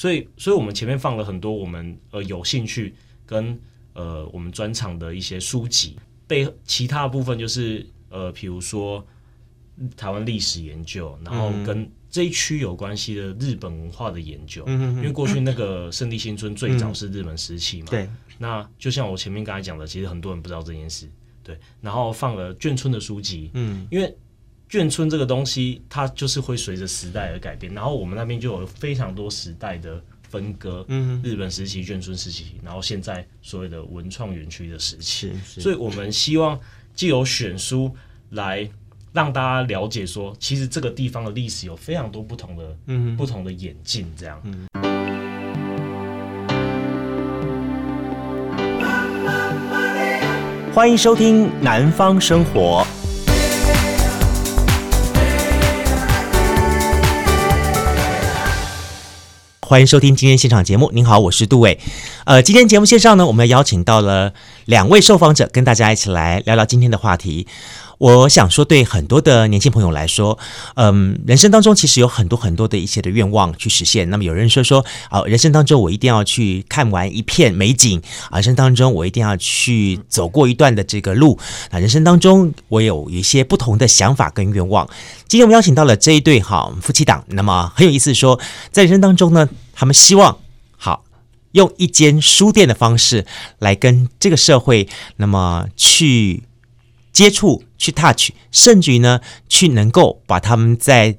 所以，所以我们前面放了很多我们呃有兴趣跟呃我们专场的一些书籍，背其他部分就是呃，比如说台湾历史研究，然后跟这一区有关系的日本文化的研究，嗯，因为过去那个圣地新村最早是日本时期嘛，对，那就像我前面刚才讲的，其实很多人不知道这件事，对，然后放了眷村的书籍，嗯，因为。眷村这个东西，它就是会随着时代而改变。然后我们那边就有非常多时代的分割，嗯，日本时期、眷村时期，然后现在所谓的文创园区的时期。所以我们希望借由选书来让大家了解说，其实这个地方的历史有非常多不同的，嗯，不同的演进。这样。嗯。欢迎收听《南方生活》。欢迎收听今天现场节目。您好，我是杜伟。呃，今天节目线上呢，我们邀请到了两位受访者，跟大家一起来聊聊今天的话题。我想说，对很多的年轻朋友来说，嗯，人生当中其实有很多很多的一些的愿望去实现。那么有人说说，啊，人生当中我一定要去看完一片美景，啊，人生当中我一定要去走过一段的这个路。啊，人生当中我有一些不同的想法跟愿望。今天我们邀请到了这一对好夫妻档，那么很有意思，说在人生当中呢，他们希望好用一间书店的方式来跟这个社会，那么去。接触去 touch，甚至于呢，去能够把他们在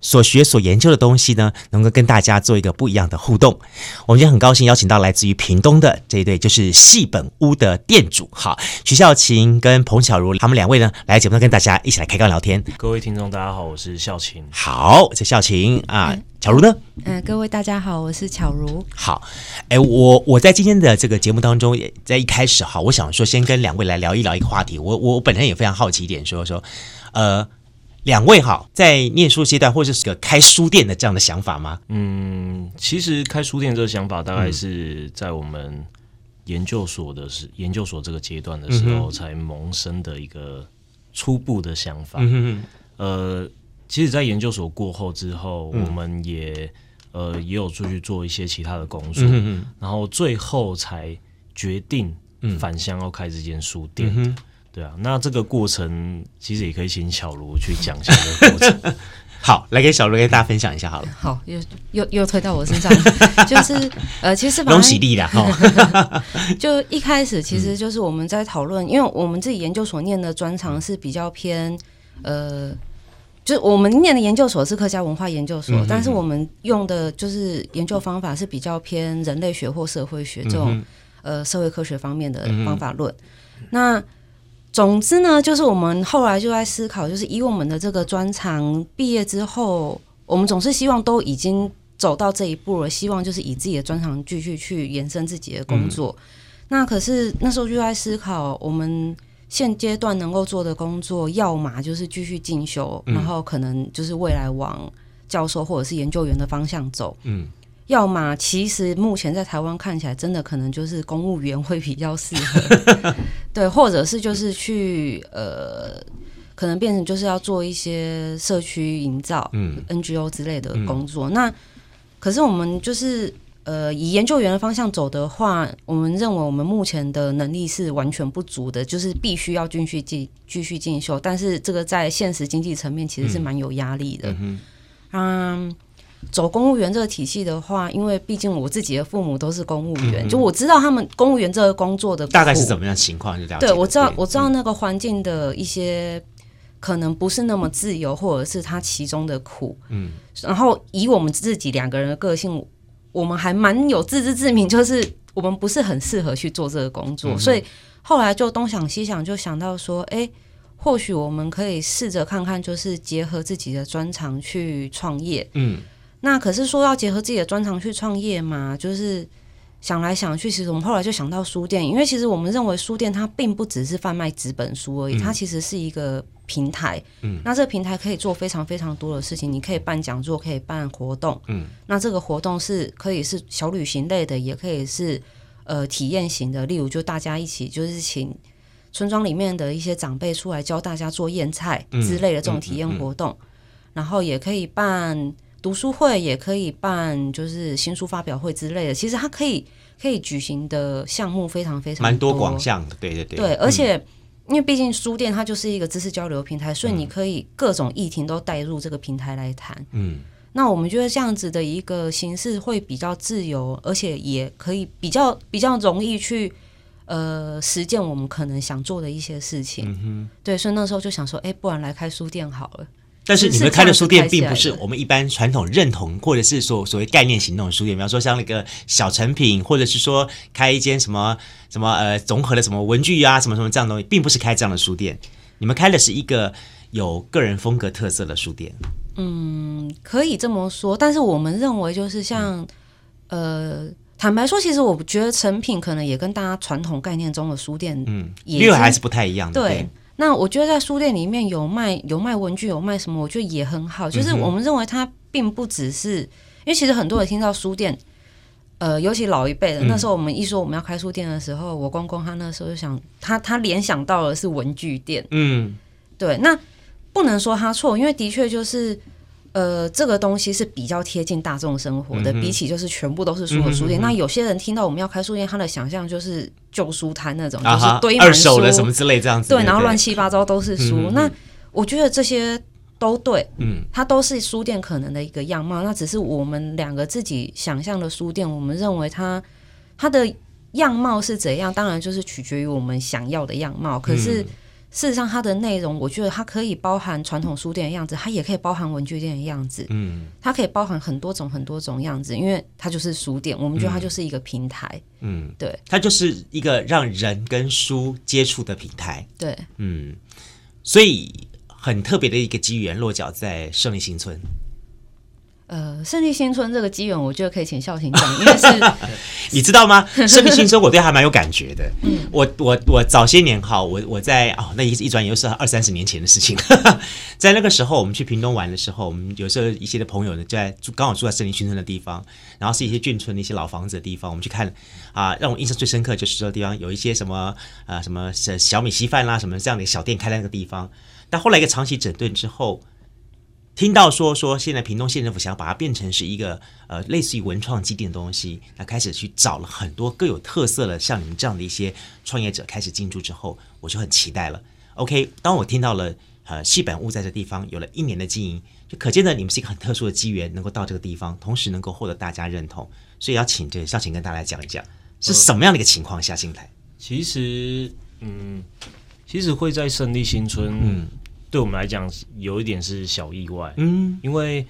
所学所研究的东西呢，能够跟大家做一个不一样的互动。我们今天很高兴邀请到来自于屏东的这一对，就是戏本屋的店主，好，徐孝琴跟彭巧如，他们两位呢来节目上跟大家一起来开杠聊天。各位听众，大家好，我是孝琴。好，这孝琴啊。嗯巧如呢？嗯、呃，各位大家好，我是巧如。好，哎，我我在今天的这个节目当中，也在一开始哈，我想说先跟两位来聊一聊一个话题。我我本身也非常好奇一点，说说，呃，两位好，在念书阶段或者是个开书店的这样的想法吗？嗯，其实开书店这个想法大概是在我们研究所的时、嗯、研究所这个阶段的时候才萌生的一个初步的想法。呃。其实，在研究所过后之后，嗯、我们也呃也有出去做一些其他的工作，然后最后才决定返乡要开这间书店。嗯、对啊，那这个过程其实也可以请小卢去讲一下这个过程。好，来给小卢给大家分享一下好了。好，又又又推到我身上，就是呃，其实恭喜力啦哈。就一开始，其实就是我们在讨论，因为我们自己研究所念的专长是比较偏呃。就我们念的研究所是客家文化研究所，但是我们用的就是研究方法是比较偏人类学或社会学这种、嗯、呃社会科学方面的方法论。嗯、那总之呢，就是我们后来就在思考，就是以我们的这个专长毕业之后，我们总是希望都已经走到这一步了，希望就是以自己的专长继续去延伸自己的工作。嗯、那可是那时候就在思考我们。现阶段能够做的工作，要么就是继续进修，嗯、然后可能就是未来往教授或者是研究员的方向走。嗯，要么其实目前在台湾看起来，真的可能就是公务员会比较适合。对，或者是就是去呃，可能变成就是要做一些社区营造、嗯，NGO 之类的工作。嗯、那可是我们就是。呃，以研究员的方向走的话，我们认为我们目前的能力是完全不足的，就是必须要继续进继续进修。但是这个在现实经济层面其实是蛮有压力的。嗯，嗯，走公务员这个体系的话，因为毕竟我自己的父母都是公务员，嗯、就我知道他们公务员这个工作的大概是怎么样情况，就这样。对，我知道，我知道那个环境的一些可能不是那么自由，或者是他其中的苦。嗯，然后以我们自己两个人的个性。我们还蛮有自知之明，就是我们不是很适合去做这个工作，嗯、所以后来就东想西想，就想到说，哎、欸，或许我们可以试着看看，就是结合自己的专长去创业。嗯，那可是说要结合自己的专长去创业嘛，就是。想来想去，其实我们后来就想到书店，因为其实我们认为书店它并不只是贩卖纸本书而已，嗯、它其实是一个平台。嗯，那这个平台可以做非常非常多的事情，你可以办讲座，可以办活动。嗯，那这个活动是可以是小旅行类的，也可以是呃体验型的，例如就大家一起就是请村庄里面的一些长辈出来教大家做腌菜之类的这种体验活动，嗯嗯嗯嗯、然后也可以办。读书会，也可以办就是新书发表会之类的。其实它可以可以举行的项目非常非常蛮多广项的，对对对。对，而且、嗯、因为毕竟书店它就是一个知识交流平台，所以你可以各种议题都带入这个平台来谈。嗯，那我们觉得这样子的一个形式会比较自由，而且也可以比较比较容易去呃实践我们可能想做的一些事情。嗯哼，对，所以那时候就想说，哎，不然来开书店好了。但是你们开的书店并不是我们一般传统认同，或者是说所谓概念型那种书店，比方说像那个小成品，或者是说开一间什么什么呃综合的什么文具啊，什么什么这样的东西，并不是开这样的书店。你们开的是一个有个人风格特色的书店。嗯，可以这么说。但是我们认为，就是像、嗯、呃，坦白说，其实我觉得成品可能也跟大家传统概念中的书店，嗯，也还是不太一样的。对。那我觉得在书店里面有卖有卖文具有卖什么，我觉得也很好。就是我们认为它并不只是，因为其实很多人听到书店，呃，尤其老一辈的，那时候我们一说我们要开书店的时候，我公公他那时候就想，他他联想到的是文具店。嗯，对，那不能说他错，因为的确就是。呃，这个东西是比较贴近大众生活的，嗯、比起就是全部都是书的书店。那有些人听到我们要开书店，他的想象就是旧书摊那种，啊、就是堆满书、二手的什么之类这样子。对，然后乱七八糟都是书。嗯、那我觉得这些都对，嗯，它都是书店可能的一个样貌。那只是我们两个自己想象的书店，我们认为它它的样貌是怎样，当然就是取决于我们想要的样貌。可是。嗯事实上，它的内容，我觉得它可以包含传统书店的样子，它也可以包含文具店的样子。嗯，它可以包含很多种很多种样子，因为它就是书店。我们觉得它就是一个平台。嗯，对，它就是一个让人跟书接触的平台。对，嗯，所以很特别的一个机缘落脚在胜利新村。呃，胜利新村这个机缘，我觉得可以请孝行讲，因为是 你知道吗？胜利新村我对他蛮有感觉的。嗯，我我我早些年哈，我我在哦，那一一转眼又是二三十年前的事情。在那个时候，我们去屏东玩的时候，我们有时候一些的朋友呢，就在住刚好住在胜利新村的地方，然后是一些眷村的一些老房子的地方，我们去看啊，让我印象最深刻就是这个地方有一些什么啊、呃，什么小米稀饭啦，什么这样的小店开在那个地方。但后来一个长期整顿之后。听到说说现在屏东县政府想要把它变成是一个呃类似于文创基地的东西，那开始去找了很多各有特色的像你们这样的一些创业者开始进驻之后，我就很期待了。OK，当我听到了呃戏本屋在这地方有了一年的经营，就可见的你们是一个很特殊的机缘，能够到这个地方，同时能够获得大家认同，所以要请这个孝勤跟大家来讲一讲是什么样的一个情况下进来。其实，嗯，其实会在胜利新村，嗯。对我们来讲，有一点是小意外，嗯，因为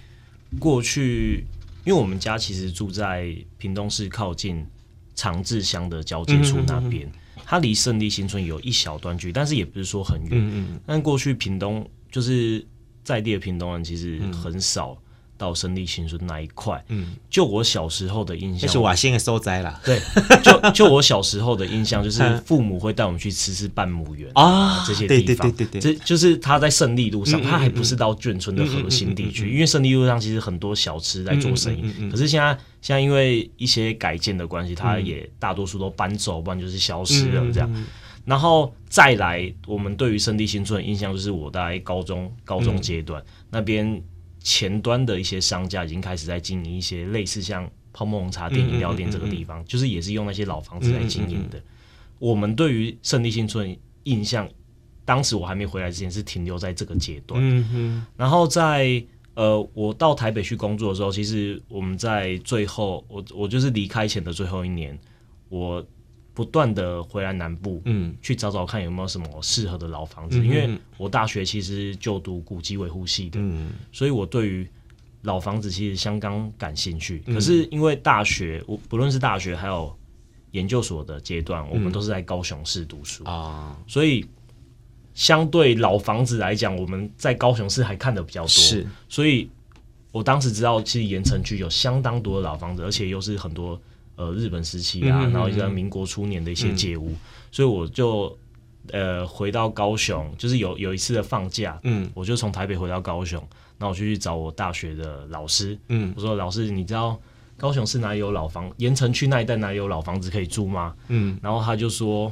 过去，因为我们家其实住在屏东市靠近长治乡的交界处那边，它离胜利新村有一小段距离，但是也不是说很远，嗯嗯，但过去屏东就是在地的屏东人其实很少。到胜利新村那一块，嗯，就我小时候的印象，就是瓦新的受灾了。对，就 就我小时候的印象，就是父母会带我们去吃吃半亩园啊这些地方。对对对对对，这就是他在胜利路上，他还不是到眷村的核心地区，因为胜利路上其实很多小吃在做生意。可是现在现在因为一些改建的关系，他也大多数都搬走，不然就是消失了这样。然后再来，我们对于胜利新村的印象就是我在高中高中阶段那边。前端的一些商家已经开始在经营一些类似像泡沫红茶店、饮料店这个地方，就是也是用那些老房子来经营的。我们对于胜利新村印象，当时我还没回来之前是停留在这个阶段。然后在呃，我到台北去工作的时候，其实我们在最后，我我就是离开前的最后一年，我。不断的回来南部，嗯，去找找看有没有什么适合的老房子，嗯、因为我大学其实就读古迹维护系的，嗯，所以我对于老房子其实相当感兴趣。嗯、可是因为大学，我不论是大学还有研究所的阶段，我们都是在高雄市读书。啊，嗯、所以相对老房子来讲，我们在高雄市还看的比较多，是，所以我当时知道，其实盐城区有相当多的老房子，而且又是很多。呃，日本时期啊，然后一些民国初年的一些街屋，嗯、所以我就呃回到高雄，就是有有一次的放假，嗯，我就从台北回到高雄，那我就去找我大学的老师，嗯，我说老师，你知道高雄市哪里有老房，盐城区那一带哪里有老房子可以住吗？嗯，然后他就说，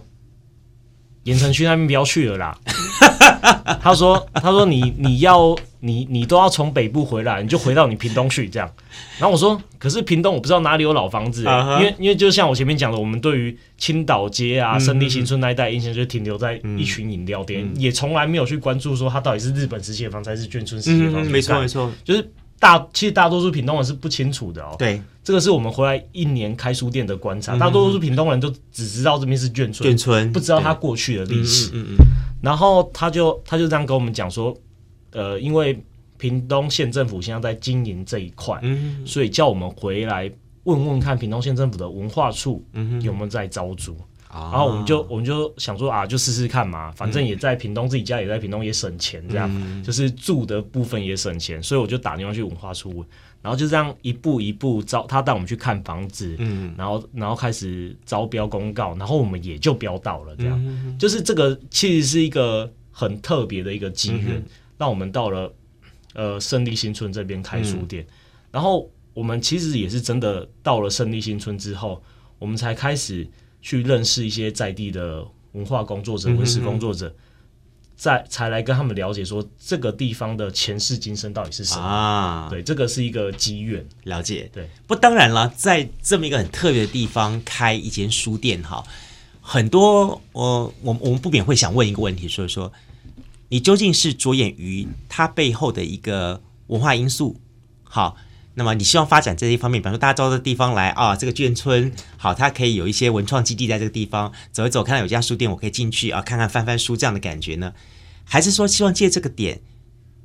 盐城区那边不要去了啦。他说：“他说你你要你你都要从北部回来，你就回到你屏东去这样。”然后我说：“可是屏东我不知道哪里有老房子、欸，uh huh. 因为因为就像我前面讲的，我们对于青岛街啊、胜利新村那一带印象就停留在一群饮料店，嗯、也从来没有去关注说它到底是日本时期的房子还是眷村时期的房子。嗯”没错没错，就是大其实大多数屏东人是不清楚的哦。对，这个是我们回来一年开书店的观察，大多数屏东人都只知道这边是眷村，眷村不知道它过去的历史。嗯嗯。然后他就他就这样跟我们讲说，呃，因为屏东县政府现在在经营这一块，嗯、所以叫我们回来问问看屏东县政府的文化处有没有在招租。然后我们就我们就想说啊，就试试看嘛，反正也在屏东，自己家也在屏东，也省钱，这样、嗯、就是住的部分也省钱，所以我就打电话去文化处问。然后就这样一步一步招他带我们去看房子，嗯，然后然后开始招标公告，然后我们也就标到了，这样，嗯、就是这个其实是一个很特别的一个机缘，让我们到了呃胜利新村这边开书店，嗯、然后我们其实也是真的到了胜利新村之后，我们才开始去认识一些在地的文化工作者、文史工作者。嗯再才来跟他们了解说这个地方的前世今生到底是什么啊？对，这个是一个机缘了解。对，不当然了，在这么一个很特别的地方开一间书店哈，很多我我我们不免会想问一个问题，所以说你究竟是着眼于它背后的一个文化因素好？那么你希望发展这一方面，比方说大家到这地方来啊，这个眷村好，它可以有一些文创基地在这个地方走一走，看到有家书店，我可以进去啊，看看翻翻书这样的感觉呢？还是说希望借这个点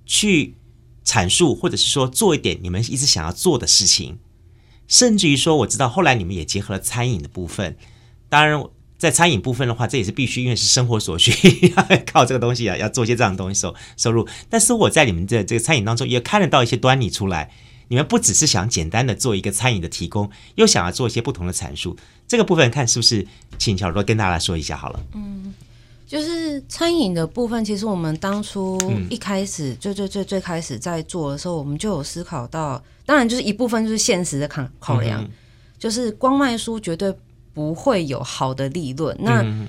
去阐述，或者是说做一点你们一直想要做的事情，甚至于说我知道后来你们也结合了餐饮的部分，当然在餐饮部分的话，这也是必须，因为是生活所需，靠这个东西啊，要做些这样的东西收收入。但是我在你们的这个餐饮当中也看得到一些端倪出来。你们不只是想简单的做一个餐饮的提供，又想要做一些不同的阐述。这个部分看是不是请小罗跟大家说一下好了。嗯，就是餐饮的部分，其实我们当初一开始最最最最开始在做的时候，我们就有思考到，当然就是一部分就是现实的考考量，嗯、就是光卖书绝对不会有好的利润。那、嗯、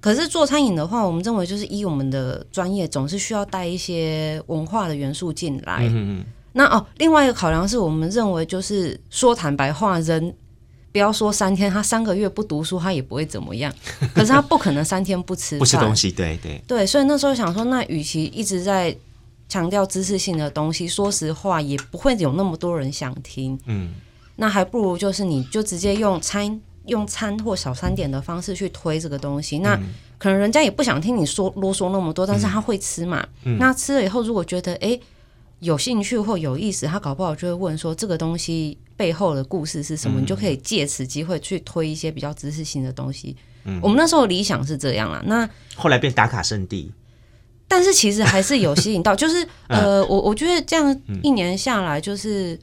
可是做餐饮的话，我们认为就是依我们的专业，总是需要带一些文化的元素进来。嗯那哦，另外一个考量是我们认为，就是说坦白话，人不要说三天，他三个月不读书，他也不会怎么样。可是他不可能三天不吃不吃东西，对对对。所以那时候想说，那与其一直在强调知识性的东西，说实话也不会有那么多人想听。嗯，那还不如就是你就直接用餐用餐或小餐点的方式去推这个东西。那可能人家也不想听你说啰嗦那么多，但是他会吃嘛。嗯，那吃了以后，如果觉得哎。诶有兴趣或有意思，他搞不好就会问说这个东西背后的故事是什么，嗯、你就可以借此机会去推一些比较知识性的东西。嗯，我们那时候理想是这样啦。那后来变打卡圣地，但是其实还是有吸引到，就是呃，我我觉得这样一年下来，就是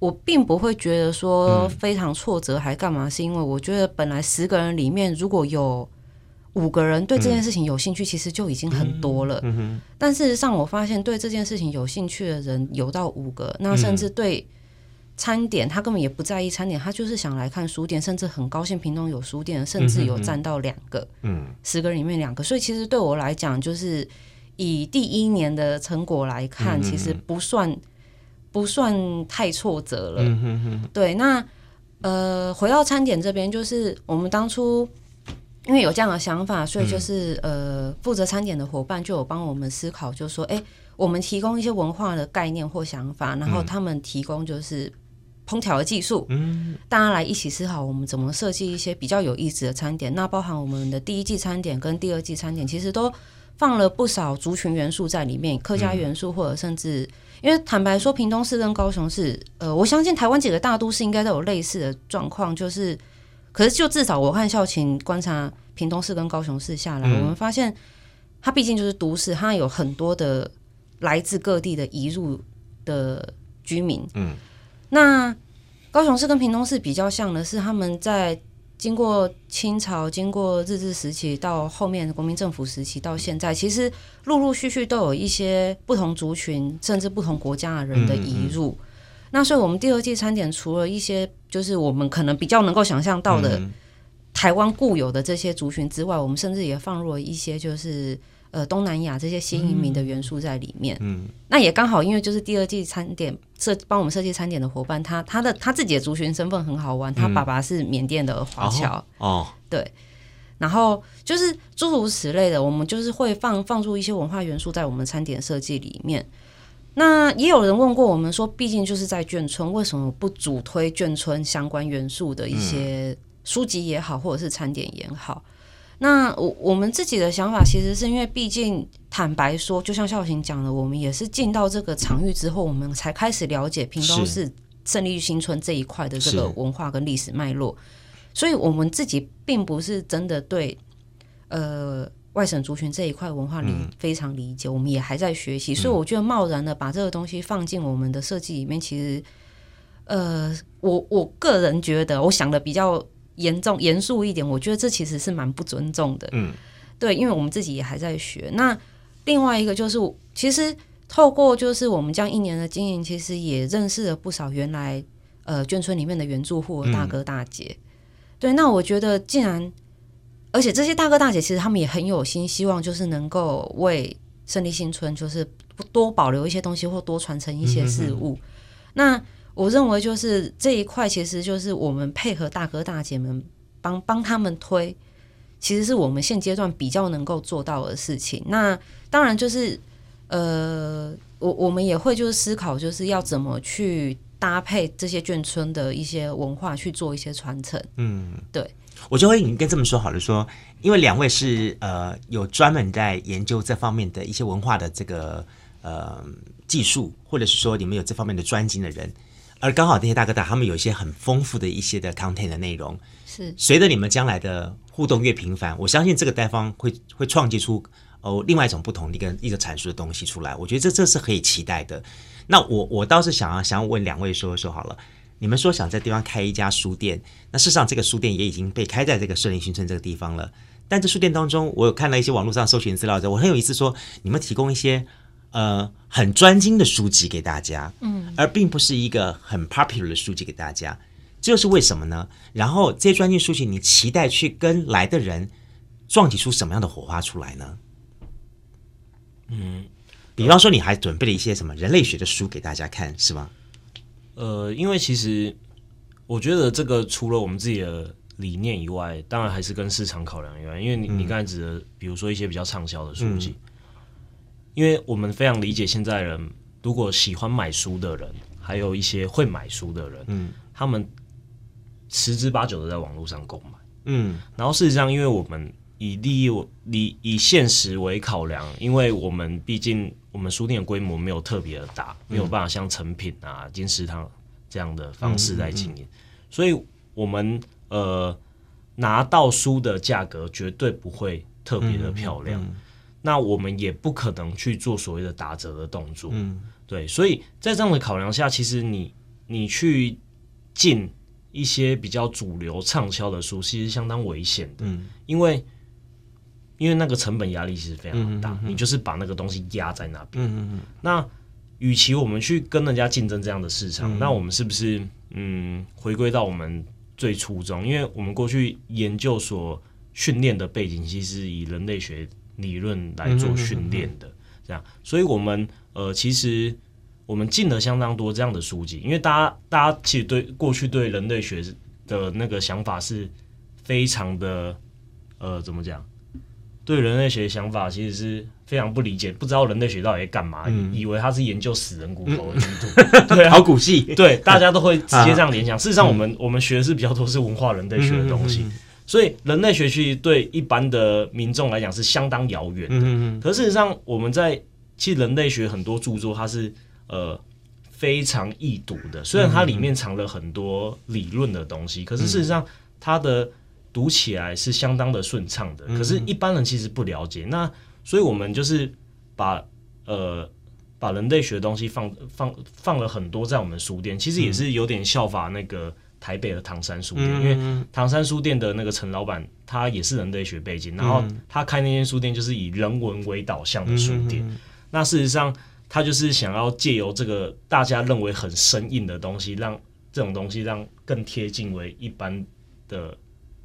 我并不会觉得说非常挫折还干嘛，是因为我觉得本来十个人里面如果有。五个人对这件事情有兴趣，其实就已经很多了。嗯嗯、但事实上，我发现对这件事情有兴趣的人有到五个，那甚至对餐点，他根本也不在意餐点，他就是想来看书店，甚至很高兴屏东有书店，甚至有占到两个。嗯，十个人里面两个，所以其实对我来讲，就是以第一年的成果来看，其实不算不算太挫折了。嗯哼哼对，那呃，回到餐点这边，就是我们当初。因为有这样的想法，所以就是呃，负责餐点的伙伴就有帮我们思考，就说，哎，我们提供一些文化的概念或想法，然后他们提供就是烹调的技术，嗯，大家来一起思考我们怎么设计一些比较有意思的餐点。那包含我们的第一季餐点跟第二季餐点，其实都放了不少族群元素在里面，客家元素或者甚至，因为坦白说，屏东市跟高雄市，呃，我相信台湾几个大都市应该都有类似的状况，就是。可是，就至少我和校勤观察屏东市跟高雄市下来，嗯、我们发现，它毕竟就是都市，它有很多的来自各地的移入的居民。嗯，那高雄市跟屏东市比较像的是，他们在经过清朝、经过日治时期到后面国民政府时期到现在，其实陆陆续续都有一些不同族群甚至不同国家的人的移入。嗯嗯那所以，我们第二季餐点除了一些，就是我们可能比较能够想象到的台湾固有的这些族群之外，我们甚至也放入了一些就是呃东南亚这些新移民的元素在里面。嗯，那也刚好，因为就是第二季餐点设帮我们设计餐点的伙伴，他他的他自己的族群身份很好玩，他爸爸是缅甸的华侨。哦，哦，对。然后就是诸如此类的，我们就是会放放入一些文化元素在我们餐点设计里面。那也有人问过我们说，毕竟就是在眷村，为什么不主推眷村相关元素的一些书籍也好，或者是餐点也好？那我我们自己的想法，其实是因为毕竟坦白说，就像孝行讲的，我们也是进到这个场域之后，我们才开始了解屏东市胜利新村这一块的这个文化跟历史脉络，所以我们自己并不是真的对呃。外省族群这一块文化理非常理解，嗯，我们也还在学习，所以我觉得贸然的把这个东西放进我们的设计里面，其实，呃，我我个人觉得，我想的比较严重严肃一点，我觉得这其实是蛮不尊重的，嗯，对，因为我们自己也还在学。那另外一个就是，其实透过就是我们这样一年的经营，其实也认识了不少原来呃眷村里面的原住户大哥大姐，嗯，对，那我觉得既然而且这些大哥大姐其实他们也很有心，希望就是能够为胜利新村就是多保留一些东西，或多传承一些事物。嗯、那我认为就是这一块，其实就是我们配合大哥大姐们帮帮他们推，其实是我们现阶段比较能够做到的事情。那当然就是呃，我我们也会就是思考，就是要怎么去搭配这些眷村的一些文化去做一些传承。嗯，对。我就会应该这么说好了，说，因为两位是呃有专门在研究这方面的一些文化的这个呃技术，或者是说你们有这方面的专精的人，而刚好这些大哥大他们有一些很丰富的一些的 content 的内容，是随着你们将来的互动越频繁，我相信这个单方会会创建出哦另外一种不同的一个一个阐述的东西出来，我觉得这这是可以期待的。那我我倒是想要想要问两位说说好了。你们说想在地方开一家书店，那事实上这个书店也已经被开在这个顺林新村这个地方了。但这书店当中，我有看到一些网络上搜寻资料的，我很有意思说，你们提供一些呃很专精的书籍给大家，嗯，而并不是一个很 popular 的书籍给大家，这又是为什么呢？然后这些专精书籍，你期待去跟来的人撞击出什么样的火花出来呢？嗯，比方说你还准备了一些什么人类学的书给大家看，是吗？呃，因为其实我觉得这个除了我们自己的理念以外，当然还是跟市场考量以外。因为你你刚才指的，比如说一些比较畅销的书籍，嗯，因为我们非常理解现在人如果喜欢买书的人，还有一些会买书的人，嗯，他们十之八九都在网络上购买，嗯。然后事实上，因为我们以利益以以现实为考量，因为我们毕竟。我们书店的规模没有特别的大，没有办法像成品啊、金石堂这样的方式来经营，嗯嗯嗯，所以我们呃拿到书的价格绝对不会特别的漂亮，那我们也不可能去做所谓的打折的动作，嗯，对，所以在这样的考量下，其实你你去进一些比较主流畅销的书，其实相当危险的，嗯，因为。因为那个成本压力其实非常大，你就是把那个东西压在那边。那与其我们去跟人家竞争这样的市场，嗯，那我们是不是嗯回归到我们最初衷？因为我们过去研究所训练的背景，其实以人类学理论来做训练的，这样，所以我们呃其实我们进了相当多这样的书籍，因为大家大家其实对过去对人类学的那个想法是非常的呃怎么讲？对人类学的想法其实是非常不理解，不知道人类学到底在干嘛，嗯，以为他是研究死人骨头的 对、啊，考古系，对，大家都会直接这样联想。事实上，我们、嗯、我们学的是比较多是文化人类学的东西，嗯、所以人类学其实对一般的民众来讲是相当遥远的。嗯、可事实上，我们在其实人类学很多著作，它是呃非常易读的，虽然它里面藏了很多理论的东西，可是事实上它的。读起来是相当的顺畅的，可是一般人其实不了解。嗯、那所以我们就是把呃把人类学的东西放放放了很多在我们书店，其实也是有点效法那个台北的唐山书店，嗯、因为唐山书店的那个陈老板他也是人类学背景，然后他开那间书店就是以人文为导向的书店。嗯、那事实上他就是想要借由这个大家认为很生硬的东西，让这种东西让更贴近为一般的。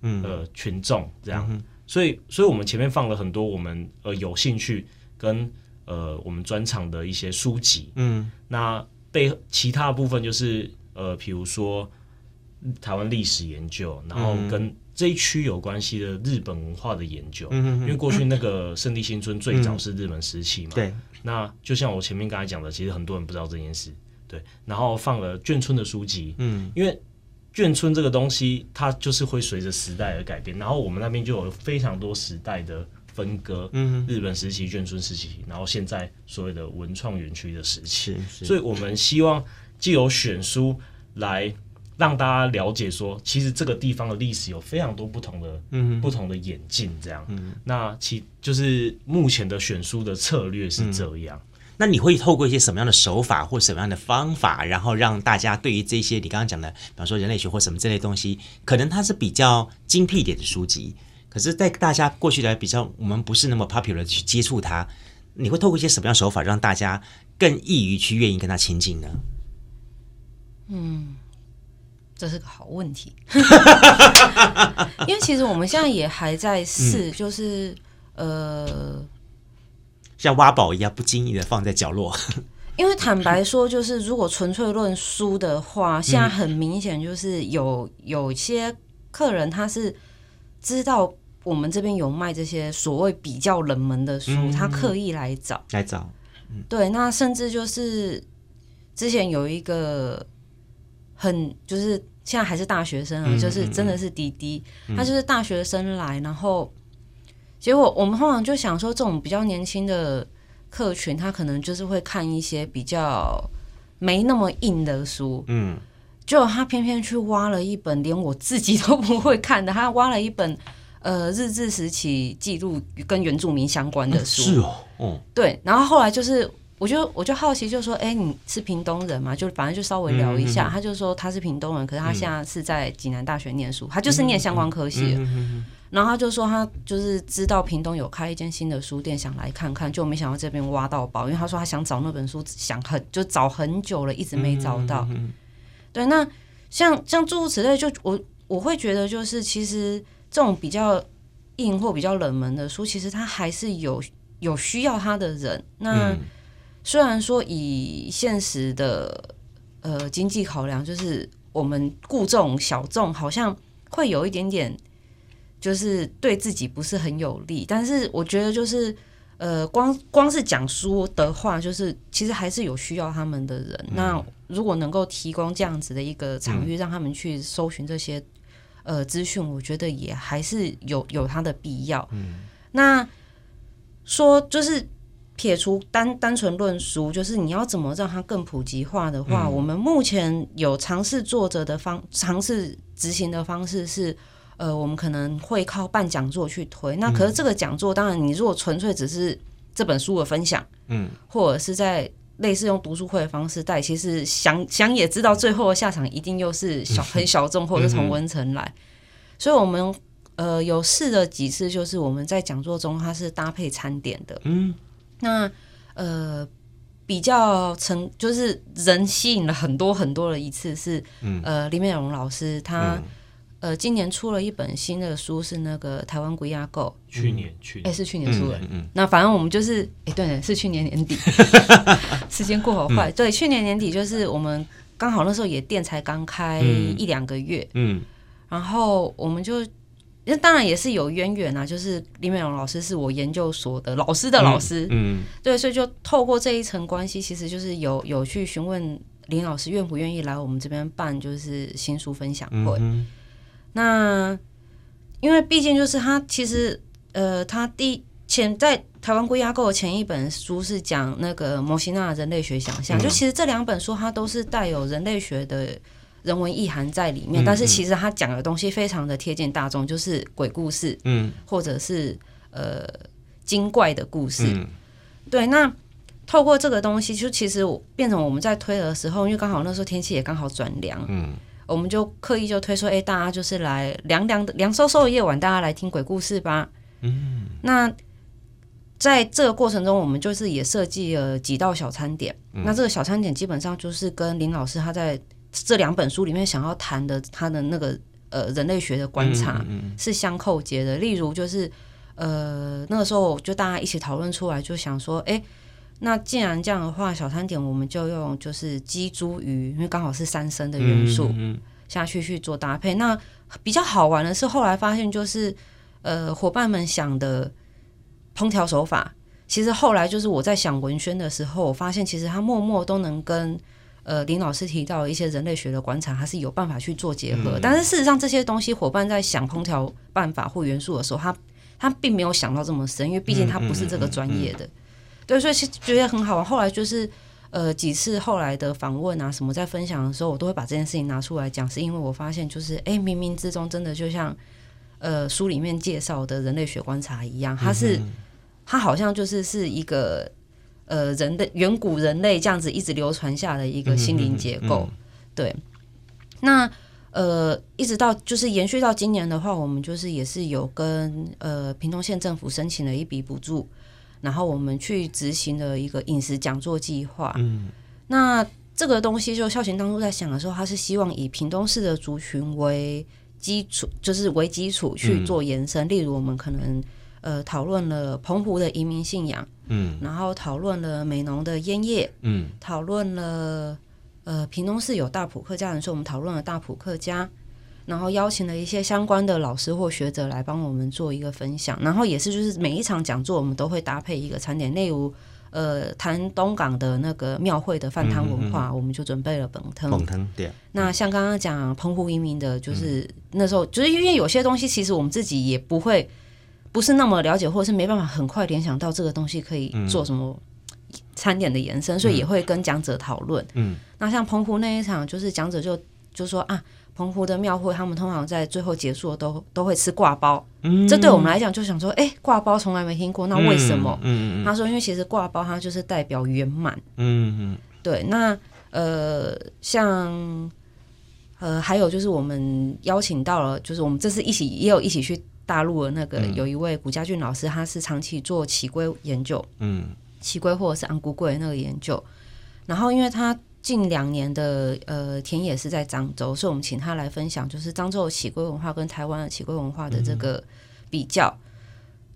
呃群众这样。所以，所以我们前面放了很多我们呃有兴趣跟呃我们专场的一些书籍。嗯，那背其他部分就是呃，比如说台湾历史研究，然后跟这一区有关系的日本文化的研究。嗯，因为过去那个圣地新村最早是日本时期嘛。对。那就像我前面刚才讲的，其实很多人不知道这件事。对。然后放了眷村的书籍。嗯，因为。眷村这个东西，它就是会随着时代而改变。然后我们那边就有非常多时代的分割，嗯，日本时期、眷村时期，然后现在所谓的文创园区的时期。所以我们希望既有选书来让大家了解说，其实这个地方的历史有非常多不同的，嗯，不同的演进。这样，嗯，那其就是目前的选书的策略是这样。嗯那你会透过一些什么样的手法或什么样的方法，然后让大家对于这些你刚刚讲的，比方说人类学或什么这类东西，可能它是比较精辟一点的书籍，可是，在大家过去来比较，我们不是那么 popular 去接触它，你会透过一些什么样的手法，让大家更易于去愿意跟他亲近呢？嗯，这是个好问题，因为其实我们现在也还在试，就是、嗯、呃。像挖宝一样不经意的放在角落，因为坦白说，就是如果纯粹论书的话，现在很明显就是有有些客人他是知道我们这边有卖这些所谓比较冷门的书，他刻意来找来找。对，那甚至就是之前有一个很就是现在还是大学生啊，就是真的是滴滴，他就是大学生来，然后。结果我们通常就想说，这种比较年轻的客群，他可能就是会看一些比较没那么硬的书，嗯，就他偏偏去挖了一本连我自己都不会看的，他挖了一本呃日治时期记录跟原住民相关的书，是哦，哦，对，然后后来就是，我就我就好奇，就说，哎，你是屏东人嘛？就反正就稍微聊一下，他就说他是屏东人，可是他现在是在济南大学念书，他就是念相关科系。然后他就说，他就是知道屏东有开一间新的书店，想来看看，就没想到这边挖到宝。因为他说他想找那本书，想很就找很久了，一直没找到。嗯嗯嗯、对，那像像诸如此类，就我我会觉得，就是其实这种比较硬或比较冷门的书，其实它还是有有需要它的人。那虽然说以现实的呃经济考量，就是我们顾众小众，好像会有一点点。就是对自己不是很有利，但是我觉得就是，呃，光光是讲书的话，就是其实还是有需要他们的人。嗯、那如果能够提供这样子的一个场域，让他们去搜寻这些、嗯、呃资讯，我觉得也还是有有它的必要。嗯，那说就是撇除单单纯论书，就是你要怎么让它更普及化的话，嗯、我们目前有尝试作者的方，尝试执行的方式是。呃，我们可能会靠办讲座去推。那可是这个讲座，当然你如果纯粹只是这本书的分享，嗯，或者是在类似用读书会的方式带，其实想想也知道，最后的下场一定又是小很小众，或者是从文层来。所以我们呃有试了几次，就是我们在讲座中它是搭配餐点的，嗯，那呃比较成就是人吸引了很多很多的一次是，呃李美荣老师他。呃，今年出了一本新的书，是那个台湾鬼压构。去年，去年，哎，是去年出的。嗯嗯。那反正我们就是，哎，对，是去年年底。时间过好快。对，去年年底就是我们刚好那时候也店才刚开一两个月。嗯。然后我们就，那当然也是有渊源啊，就是林美蓉老师是我研究所的老师的老师。嗯。对，所以就透过这一层关系，其实就是有有去询问林老师愿不愿意来我们这边办，就是新书分享会。那，因为毕竟就是他其实，呃，他第前在台湾龟鸭构的前一本书是讲那个摩西纳人类学想象，嗯、就其实这两本书它都是带有人类学的人文意涵在里面，嗯、但是其实他讲的东西非常的贴近大众，就是鬼故事，嗯，或者是呃精怪的故事，嗯、对。那透过这个东西，就其实变成我们在推的时候，因为刚好那时候天气也刚好转凉，嗯。我们就刻意就推说，哎，大家就是来凉凉的、凉飕飕的夜晚，大家来听鬼故事吧。嗯，那在这个过程中，我们就是也设计了几道小餐点。嗯、那这个小餐点基本上就是跟林老师他在这两本书里面想要谈的他的那个呃人类学的观察是相扣结的。例如就是呃那个时候就大家一起讨论出来，就想说，哎，那既然这样的话，小餐点我们就用就是鸡、猪、鱼，因为刚好是三生的元素下去去做搭配。那比较好玩的是，后来发现就是呃伙伴们想的烹调手法。其实后来就是我在想文轩的时候，我发现其实他默默都能跟呃林老师提到一些人类学的观察，他是有办法去做结合。嗯、但是事实上这些东西伙伴在想烹调办法或元素的时候，他他并没有想到这么深，因为毕竟他不是这个专业的。对，所以觉得很好玩。后来就是呃几次后来的访问啊什么，在分享的时候，我都会把这件事情拿出来讲，是因为我发现就是哎冥冥之中真的就像呃书里面介绍的人类学观察一样，它是。嗯它好像就是是一个呃人的远古人类这样子一直流传下的一个心灵结构，嗯嗯嗯、对。那呃一直到就是延续到今年的话，我们就是也是有跟呃屏东县政府申请了一笔补助，然后我们去执行了一个饮食讲座计划。嗯，那这个东西就孝行当初在想的时候，他是希望以屏东市的族群为基础，就是为基础去做延伸，嗯、例如我们可能。呃，讨论了澎湖的移民信仰，嗯，然后讨论了美浓的烟叶，嗯，讨论了呃，屏东市有大埔客家人，所以我们讨论了大埔客家，然后邀请了一些相关的老师或学者来帮我们做一个分享，然后也是就是每一场讲座我们都会搭配一个餐点，例如呃，谈东港的那个庙会的饭汤文化，嗯嗯嗯、我们就准备了本汤，本汤对。那像刚刚讲澎湖移民的，就是、嗯、那时候就是因为有些东西其实我们自己也不会。不是那么了解，或者是没办法很快联想到这个东西可以做什么餐点的延伸，嗯、所以也会跟讲者讨论。嗯，那像澎湖那一场，就是讲者就就说啊，澎湖的庙会，他们通常在最后结束都都会吃挂包。嗯，这对我们来讲就想说，哎、欸，刈包从来没听过，那为什么？嗯嗯，嗯他说，因为其实挂包它就是代表圆满。嗯嗯，对。那呃，像呃，还有就是我们邀请到了，就是我们这次一起也有一起去。大陆的那个有一位古家俊老师，他是长期做起龟研究，嗯，起龟或者是安古龟那个研究。然后，因为他近两年的呃田野是在漳州，所以我们请他来分享，就是漳州的起龟文化跟台湾的起龟文化的这个比较。嗯、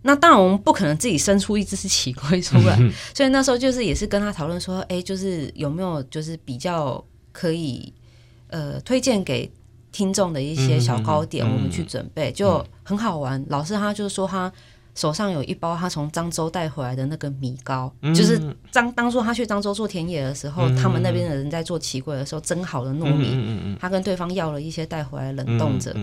那当然，我们不可能自己生出一只是萁龟出来，嗯、所以那时候就是也是跟他讨论说，哎、欸，就是有没有就是比较可以呃推荐给。听众的一些小糕点，我们去准备就很好玩。老师他就是说，他手上有一包他从漳州带回来的那个米糕，就是当当初他去漳州做田野的时候，他们那边的人在做萁龟的时候蒸好的糯米，他跟对方要了一些带回来冷冻着。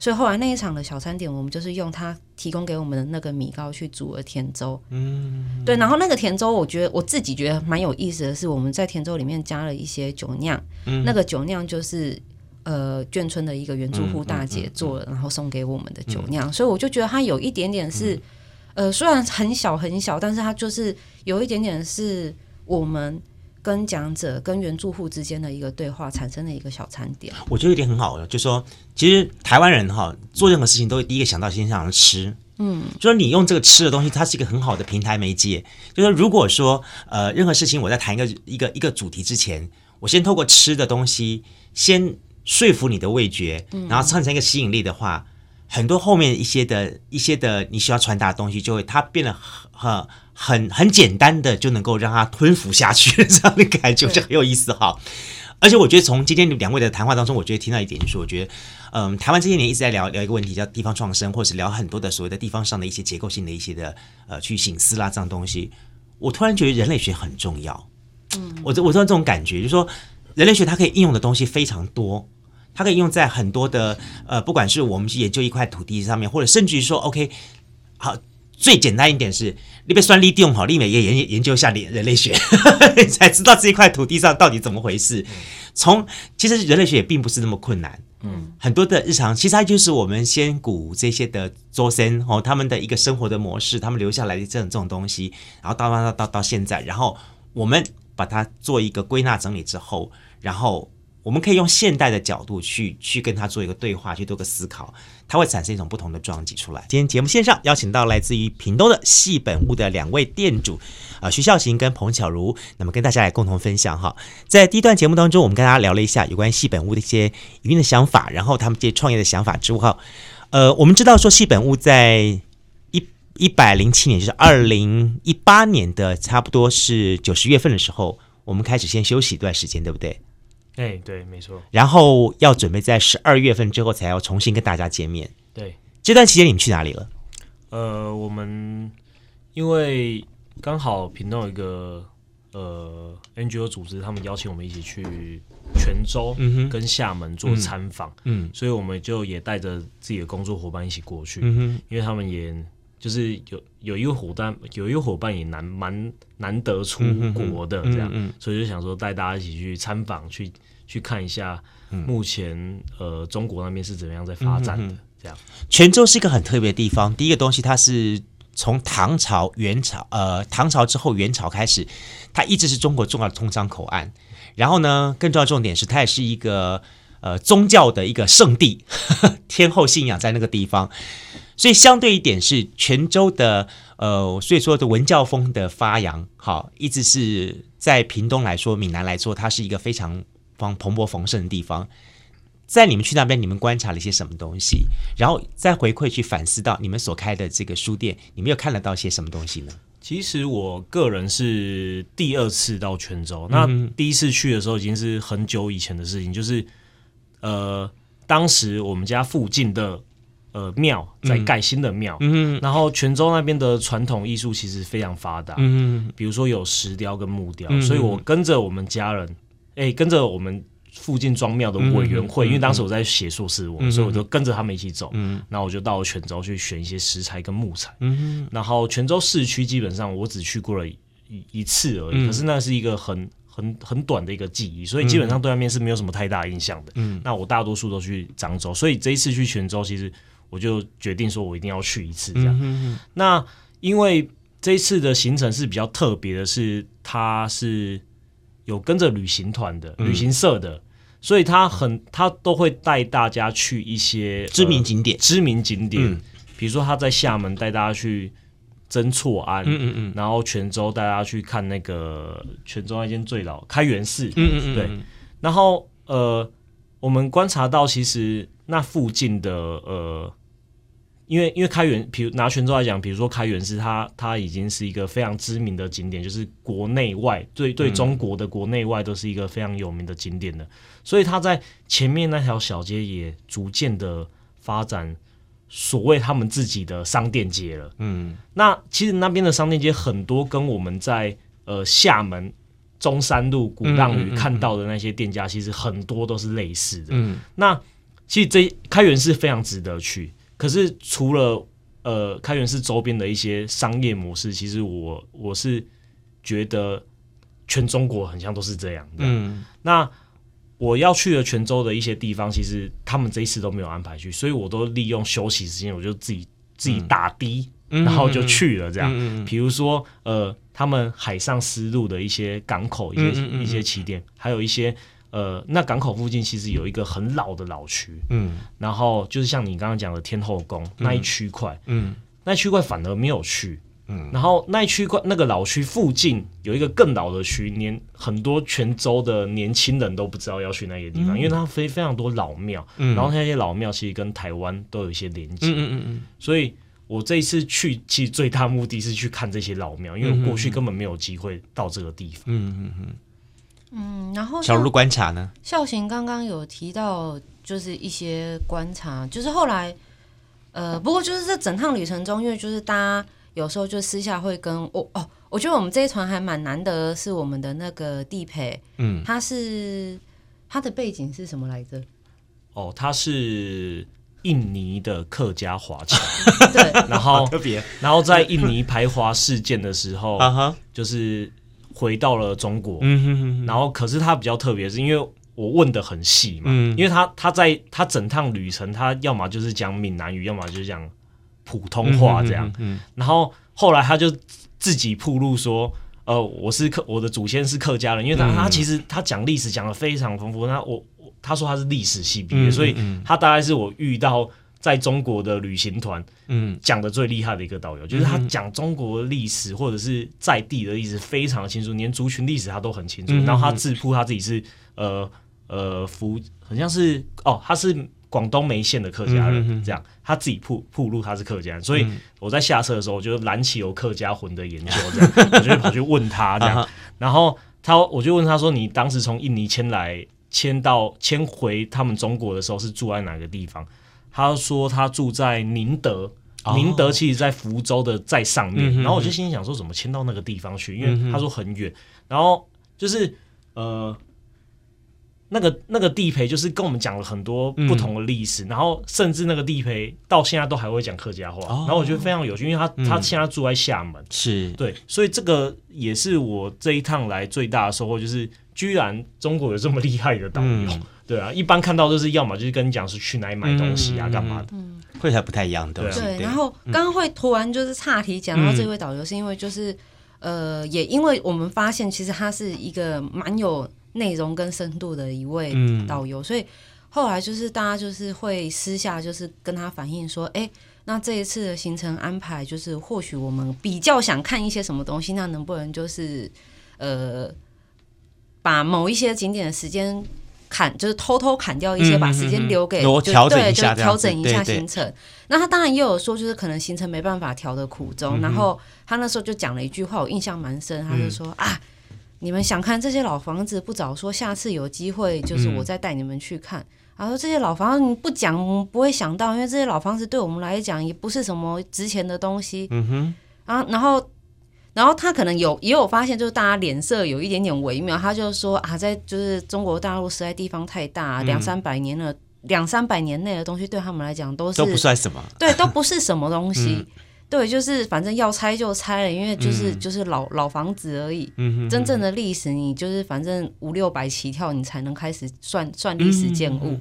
所以后来那一场的小餐点，我们就是用他提供给我们的那个米糕去煮了甜粥。嗯，对。然后那个甜粥，我觉得我自己觉得蛮有意思的是，我们在甜粥里面加了一些酒酿，那个酒酿就是。呃，眷村的一个原住户大姐做了，然后送给我们的酒酿，所以我就觉得它有一点点是，嗯、呃，虽然很小很小，但是它就是有一点点是我们跟讲者跟原住户之间的一个对话产生的一个小餐点。我觉得有点很好的，就是说其实台湾人哈做任何事情都会第一个想到先想吃，嗯，就说你用这个吃的东西，它是一个很好的平台媒介。就是说如果说呃任何事情我在谈一个一个一个主题之前，我先透过吃的东西先。说服你的味觉，然后产生一个吸引力的话，嗯、很多后面一些的一些的你需要传达的东西，就会它变得很很很简单的就能够让它吞服下去，这样的感觉就很有意思哈。而且我觉得从今天两位的谈话当中，我觉得听到一点就是，我觉得嗯，台湾这些年一直在聊聊一个问题，叫地方创生，或是聊很多的所谓的地方上的一些结构性的一些的呃去醒思啦这样东西。我突然觉得人类学很重要，嗯，我我我这种感觉就是说。人类学它可以应用的东西非常多，它可以用在很多的呃，不管是我们去研究一块土地上面，或者甚至于说，OK，好，最简单一点是，你别算利用好，立美也研研究一下人人类学，才知道这一块土地上到底怎么回事。从其实人类学也并不是那么困难，嗯，很多的日常其实它就是我们先古这些的祖先哦，他们的一个生活的模式，他们留下来的这种这种东西，然后到到到到到现在，然后我们。把它做一个归纳整理之后，然后我们可以用现代的角度去去跟他做一个对话，去做个思考，它会产生一种不同的撞击出来。今天节目线上邀请到来自于屏东的戏本屋的两位店主啊、徐孝行跟彭巧如，那么跟大家来共同分享哈。在第一段节目当中，我们跟大家聊了一下有关戏本屋的一些营运的想法，然后他们这些创业的想法之后，呃，我们知道说戏本屋在一一百零七年，就是二零一八年的差不多是九十月份的时候，我们开始先休息一段时间，对不对？哎、欸，对，没错。然后要准备在十二月份之后才要重新跟大家见面。对，这段期间你们去哪里了？呃，我们因为刚好屏东有一个呃 NGO 组织，他们邀请我们一起去泉州跟厦门做参访，嗯，嗯，所以我们就也带着自己的工作伙伴一起过去，嗯哼，因为他们也就是有有一个伙伴，有一个伙伴也难蛮难得出国的这样，嗯嗯嗯，所以就想说带大家一起去参访去。去看一下目前、嗯、呃中国那边是怎么样在发展的，这样。泉州是一个很特别的地方。第一个东西，它是从唐朝、元朝呃唐朝之后元朝开始，它一直是中国重要的通商口岸。然后呢，更重要的重点是，它也是一个呃宗教的一个圣地，呵 呵天后信仰在那个地方。所以相对一点是泉州的呃，所以说的文教风的发扬，好，一直是在屏东来说、闽南来说，它是一个非常。方蓬勃丰盛的地方，在你们去那边，你们观察了一些什么东西？然后再回馈去反思到你们所开的这个书店，你们又看得到些什么东西呢？其实我个人是第二次到泉州，那第一次去的时候已经是很久以前的事情，就是呃，当时我们家附近的呃庙在盖新的庙，嗯，然后泉州那边的传统艺术其实非常发达，嗯，比如说有石雕跟木雕，所以我跟着我们家人。哎、欸，跟着我们附近庄庙的委员会，嗯嗯嗯、因为当时我在写硕士文，嗯、所以我就跟着他们一起走。嗯，然后我就到了泉州去选一些石材跟木材。嗯，然后泉州市区基本上我只去过了一一次而已，嗯、可是那是一个很很很短的一个记忆，所以基本上对那边是没有什么太大印象的。嗯，那我大多数都去漳州，所以这一次去泉州，其实我就决定说我一定要去一次这样。那因为这一次的行程是比较特别的是，是它是。有跟着旅行团的旅行社的，嗯、所以他很他都会带大家去一些知名景点，呃、知名景点，嗯、比如说他在厦门带大家去曾厝垵，嗯嗯嗯，然后泉州带大家去看那个泉州那间最老开元寺，嗯嗯嗯，对，然后呃，我们观察到其实那附近的呃。因为因为开元，比如拿泉州来讲，比如说开元寺，它它已经是一个非常知名的景点，就是国内外对对中国的国内外都是一个非常有名的景点的，所以它在前面那条小街也逐渐的发展所谓他们自己的商店街了。嗯，那其实那边的商店街很多跟我们在呃厦门中山路鼓浪屿看到的那些店家，其实很多都是类似的。嗯，那其实这开元寺非常值得去。可是除了呃开元寺周边的一些商业模式，其实我我是觉得全中国很像都是这样的。嗯，那我要去的泉州的一些地方，其实他们这一次都没有安排去，所以我都利用休息时间，我就自己自己打的，嗯、然后就去了。这样，嗯、比如说呃，他们海上丝路的一些港口，一些、嗯、一些起点，还有一些。呃，那港口附近其实有一个很老的老区，嗯，然后就是像你刚刚讲的天后宫、嗯、那一区块，嗯，那区块反而没有去，嗯，然后那一区块那个老区附近有一个更老的区，连很多泉州的年轻人都不知道要去那些地方，嗯、因为它非非常多老庙，嗯，然后那些老庙其实跟台湾都有一些连接，嗯嗯嗯，所以我这一次去其实最大目的是去看这些老庙，因为我过去根本没有机会到这个地方，嗯嗯嗯。嗯，然后小鹿观察呢？孝行刚刚有提到，就是一些观察，就是后来，呃，不过就是这整趟旅程中，因为就是大家有时候就私下会跟我哦，我觉得我们这一团还蛮难得，是我们的那个地陪，嗯，他是他的背景是什么来着？哦，他是印尼的客家华侨，对，然后特别，然后在印尼排华事件的时候，就是。回到了中国，嗯哼哼，然后可是他比较特别，是因为我问的很细嘛，嗯，因为他他在他整趟旅程，他要么就是讲闽南语，要么就是讲普通话这样，嗯，嗯，然后后来他就自己铺路说，呃，我是客，我的祖先是客家人，因为他、嗯、他其实他讲历史讲的非常丰富，那我他说他是历史系毕业，嗯，所以他大概是我遇到在中国的旅行团，嗯，讲的最厉害的一个导游，就是他讲中国的历史或者是在地的历史非常的清楚，连族群历史他都很清楚。然后他自曝他自己是呃呃福，很像是哦，他是广东梅县的客家人，这样他自己曝曝露他是客家人，所以我在下车的时候我就燃起有客家魂的研究，这样我就跑去问他这样，然后他我就问他说：“你当时从印尼迁来迁到迁回他们中国的时候是住在哪个地方？”他说他住在宁德，宁德其实在福州的在上面。然后我就心想说，怎么迁到那个地方去？因为他说很远。然后就是呃，那个那个地陪就是跟我们讲了很多不同的历史，然后甚至那个地陪到现在都还会讲客家话。然后我觉得非常有趣，因为他他现在住在厦门，是对，所以这个也是我这一趟来最大的收获，就是居然中国有这么厉害的导游。对啊，一般看到都是要么就是跟你讲是去哪里买东西啊，干、嗯、嘛的，嗯，会还不太一样的。对，对，然后刚刚会突然就是岔题讲到这位导游，是因为就是、嗯、呃，也因为我们发现其实他是一个蛮有内容跟深度的一位导游，嗯、所以后来就是大家就是会私下就是跟他反映说，哎，那这一次的行程安排就是或许我们比较想看一些什么东西，那能不能就是呃，把某一些景点的时间。砍就是偷偷砍掉一些，把时间留给，就调整一下，对，就调整一下行程。那他当然也有说，就是可能行程没办法调的苦衷。然后他那时候就讲了一句话，我印象蛮深。他就说啊，你们想看这些老房子，不早说，下次有机会就是我再带你们去看。然后这些老房子你不讲，我们不会想到，因为这些老房子对我们来讲也不是什么值钱的东西。嗯哼，啊，然后。然后他可能有也有发现，就是大家脸色有一点点微妙。他就说啊，在就是中国大陆实在地方太大，两三百年了，两三百年内的东西对他们来讲都是都不算什么，对，都不是什么东西。对，就是反正要拆就拆了，因为就是就是老老房子而已。真正的历史，你就是反正五六百起跳，你才能开始算算历史建物。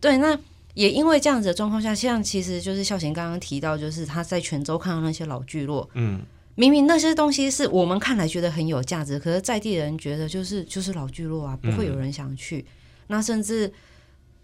对，那也因为这样子的状况下，像其实就是孝贤刚刚提到，就是他在泉州看到那些老聚落，嗯。明明那些东西是我们看来觉得很有价值，可是在地人觉得就是就是老聚落啊，不会有人想去。嗯、那甚至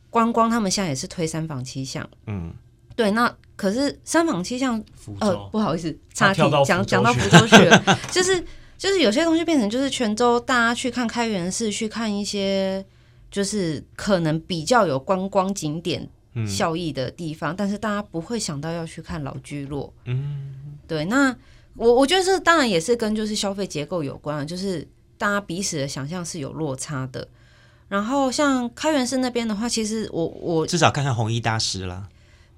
观光，他们现在也是推三坊七巷。嗯，对。那可是三坊七巷，呃，不好意思，岔题讲讲到福州去了，就是就是有些东西变成就是泉州，大家去看开元寺，去看一些就是可能比较有观光景点效益的地方，嗯、但是大家不会想到要去看老聚落。嗯，对。那我我觉得这当然也是跟就是消费结构有关，就是大家彼此的想象是有落差的。然后像开元寺那边的话，其实我我至少看看红衣大师啦。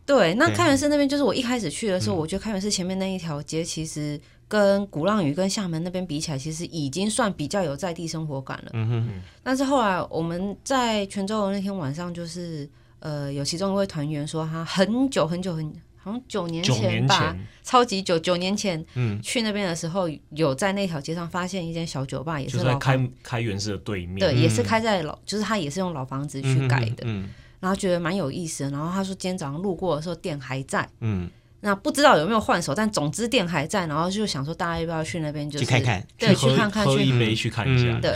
对，那开元寺那边就是我一开始去的时候，我觉得开元寺前面那一条街其实跟鼓浪屿跟厦门那边比起来，其实已经算比较有在地生活感了。嗯哼哼。但是后来我们在泉州的那天晚上，就是呃，有其中一位团员说他很久很久很。从九年前吧，前。超级久，九年前，嗯，去那边的时候，有在那条街上发现一间小酒吧，也是在开开元寺的对面，对，也是开在老，就是他也是用老房子去改的，嗯，嗯然后觉得蛮有意思的。然后他说今天早上路过的时候店还在，嗯，那不知道有没有换手，但总之店还在。然后就想说大家要不要去那边，就是去看看，对，去看看，喝一杯去看一下，对，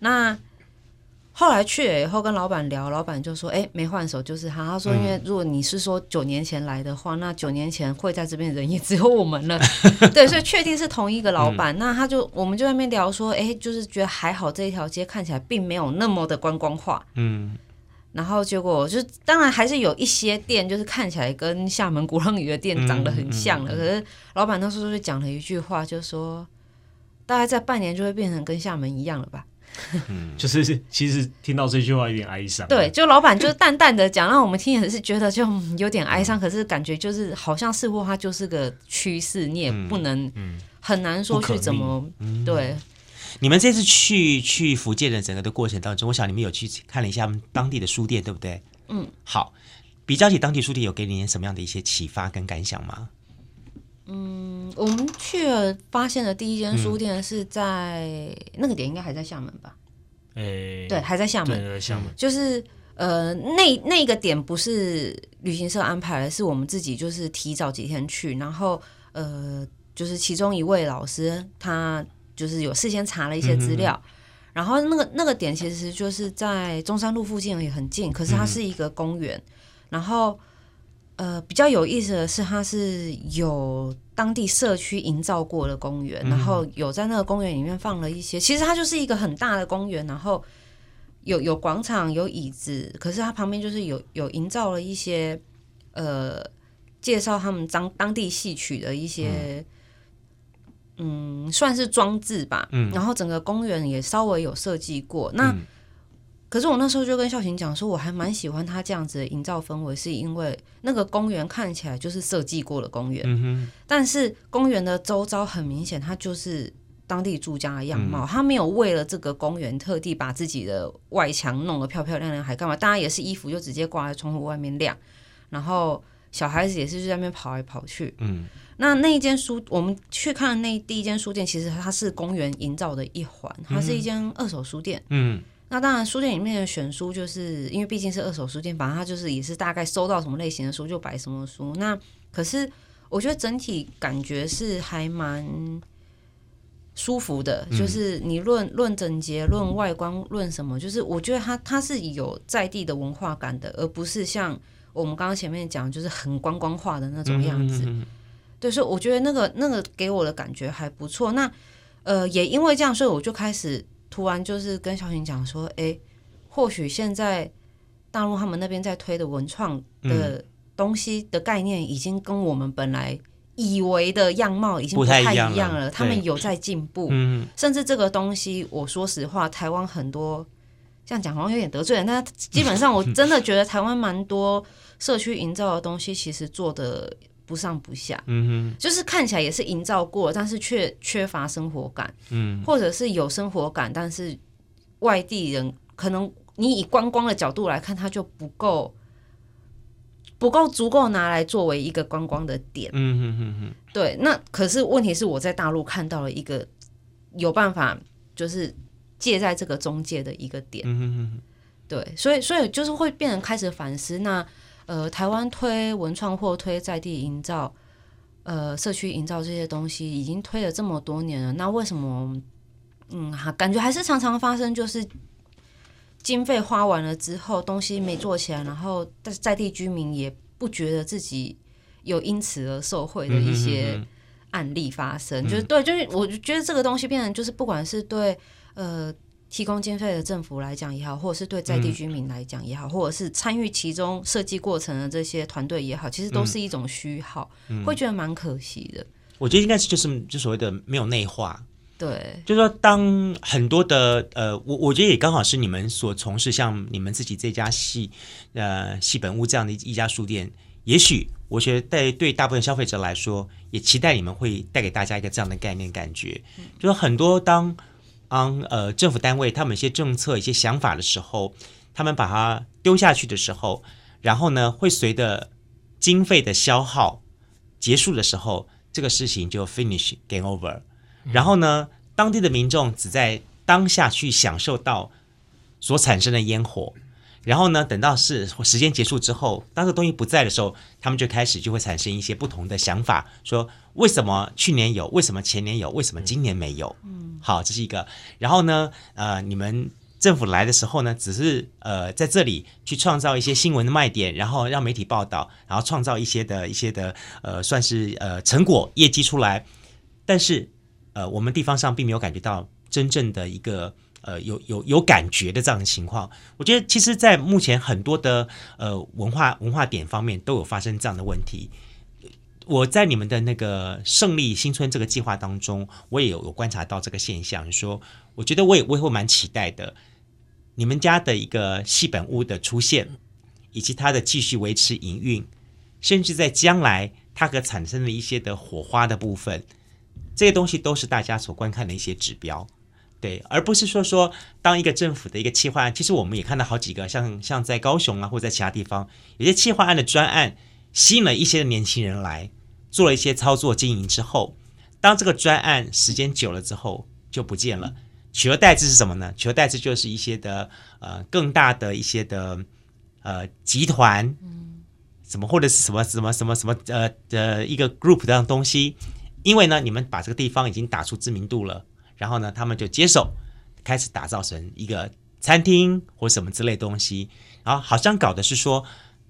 那。后来去了以后跟老板聊，老板就说：“哎，没换手，就是他。”他说：“因为如果你是说九年前来的话，那九年前会在这边的人也只有我们了。对，所以确定是同一个老板。那他就我们就在那边聊说：哎，就是觉得还好这一条街看起来并没有那么的观光化。嗯，然后结果就当然还是有一些店，就是看起来跟厦门鼓浪屿的店长得很像的。可是老板那时候就讲了一句话，就说大概在半年就会变成跟厦门一样了吧。”嗯，就是其实听到这句话有点哀伤。对，就老板就淡淡的讲，让我们听也是觉得就有点哀伤。嗯、可是感觉就是好像似乎它就是个趋势，你也不能很难说去怎么、嗯、对。你们这次去去福建的整个的过程当中，我想你们有去看了一下当地的书店，对不对？嗯，好，比较起当地书店，有给你什么样的一些启发跟感想吗？嗯，我们去了发现的第一间书店是在、嗯、那个点，应该还在厦门吧？诶、欸，对，还在厦门，对，厦门。就是呃，那那个点不是旅行社安排的，是我们自己就是提早几天去，然后呃，就是其中一位老师他就是有事先查了一些资料，然后那个那个点其实就是在中山路附近也很近，可是它是一个公园。嗯、然后呃，比较有意思的是，它是有当地社区营造过的公园，嗯、然后有在那个公园里面放了一些，其实它就是一个很大的公园，然后有有广场有椅子，可是它旁边就是有有营造了一些呃，介绍他们当当地戏曲的一些。嗯嗯，算是装置吧。嗯，然后整个公园也稍微有设计过。那、嗯、可是我那时候就跟孝行讲说，我还蛮喜欢他这样子的营造氛围，是因为那个公园看起来就是设计过的公园。但是公园的周遭很明显，它就是当地住家的样貌。他、嗯、没有为了这个公园特地把自己的外墙弄得漂漂亮亮，还干嘛？大家也是衣服就直接挂在窗户外面晾，然后小孩子也是就在那边跑来跑去。嗯。那那一间书，我们去看的那第一间书店，其实它是公园营造的一环，它是一间二手书店。嗯，那当然，书店里面的选书，就是因为毕竟是二手书店，反正它就是也是大概收到什么类型的书就摆什么书。那可是我觉得整体感觉是还蛮舒服的，就是你论论整洁、论外观、论什么，就是我觉得它它是有在地的文化感的，而不是像我们刚刚前面讲，就是很观光化的那种样子。对，所以我觉得那个那个给我的感觉还不错。那呃，也因为这样，所以我就开始突然就是跟小晴讲说，哎，或许现在大陆他们那边在推的文创的东西的概念，已经跟我们本来以为的样貌已经不太一样了。样了他们有在进步，嗯，甚至这个东西，我说实话，台湾很多这样讲好像有点得罪人，但基本上我真的觉得台湾蛮多社区营造的东西，其实做的。不上不下，嗯哼，就是看起来也是营造过，但是却缺乏生活感，嗯，或者是有生活感，但是外地人可能你以观光的角度来看，它就不够不够足够拿来作为一个观光的点，嗯哼哼哼，对。那可是问题是我在大陆看到了一个有办法，就是借在这个中介的一个点，嗯哼哼，对，所以所以就是会变成开始反思那。呃，台湾推文创或推在地营造，呃，社区营造这些东西已经推了这么多年了，那为什么，嗯，哈，感觉还是常常发生，就是经费花完了之后，东西没做起来，然后在在地居民也不觉得自己有因此而受惠的一些案例发生，嗯、就是对，就是我觉得这个东西变成就是不管是对呃。提供经费的政府来讲也好，或者是对在地居民来讲也好，嗯、或者是参与其中设计过程的这些团队也好，其实都是一种虚耗，嗯、会觉得蛮可惜的。我觉得应该是就是就所谓的没有内化，对，就是说当很多的呃，我我觉得也刚好是你们所从事像你们自己这家戏呃戏本屋这样的一家书店，也许我觉得对对大部分消费者来说，也期待你们会带给大家一个这样的概念感觉，嗯、就是很多当。当呃政府单位他们一些政策、一些想法的时候，他们把它丢下去的时候，然后呢，会随着经费的消耗结束的时候，这个事情就 finish game over。然后呢，当地的民众只在当下去享受到所产生的烟火。然后呢，等到是时间结束之后，当这个东西不在的时候，他们就开始就会产生一些不同的想法，说为什么去年有，为什么前年有，为什么今年没有？嗯，好，这是一个。然后呢，呃，你们政府来的时候呢，只是呃在这里去创造一些新闻的卖点，然后让媒体报道，然后创造一些的一些的呃算是呃成果业绩出来，但是呃我们地方上并没有感觉到真正的一个。呃，有有有感觉的这样的情况，我觉得其实，在目前很多的呃文化文化点方面都有发生这样的问题。我在你们的那个胜利新村这个计划当中，我也有有观察到这个现象，说我觉得我也我也会蛮期待的，你们家的一个戏本屋的出现，以及它的继续维持营运，甚至在将来它可产生的一些的火花的部分，这些东西都是大家所观看的一些指标。对，而不是说说当一个政府的一个企划案，其实我们也看到好几个，像像在高雄啊，或者在其他地方，有些企划案的专案吸引了一些年轻人来做了一些操作经营之后，当这个专案时间久了之后就不见了，取而代之是什么呢？取而代之就是一些的呃更大的一些的呃集团，什么或者是什么什么什么什么呃的一个 group 这样东西，因为呢，你们把这个地方已经打出知名度了。然后呢，他们就接手，开始打造成一个餐厅或什么之类东西，然后好像搞的是说，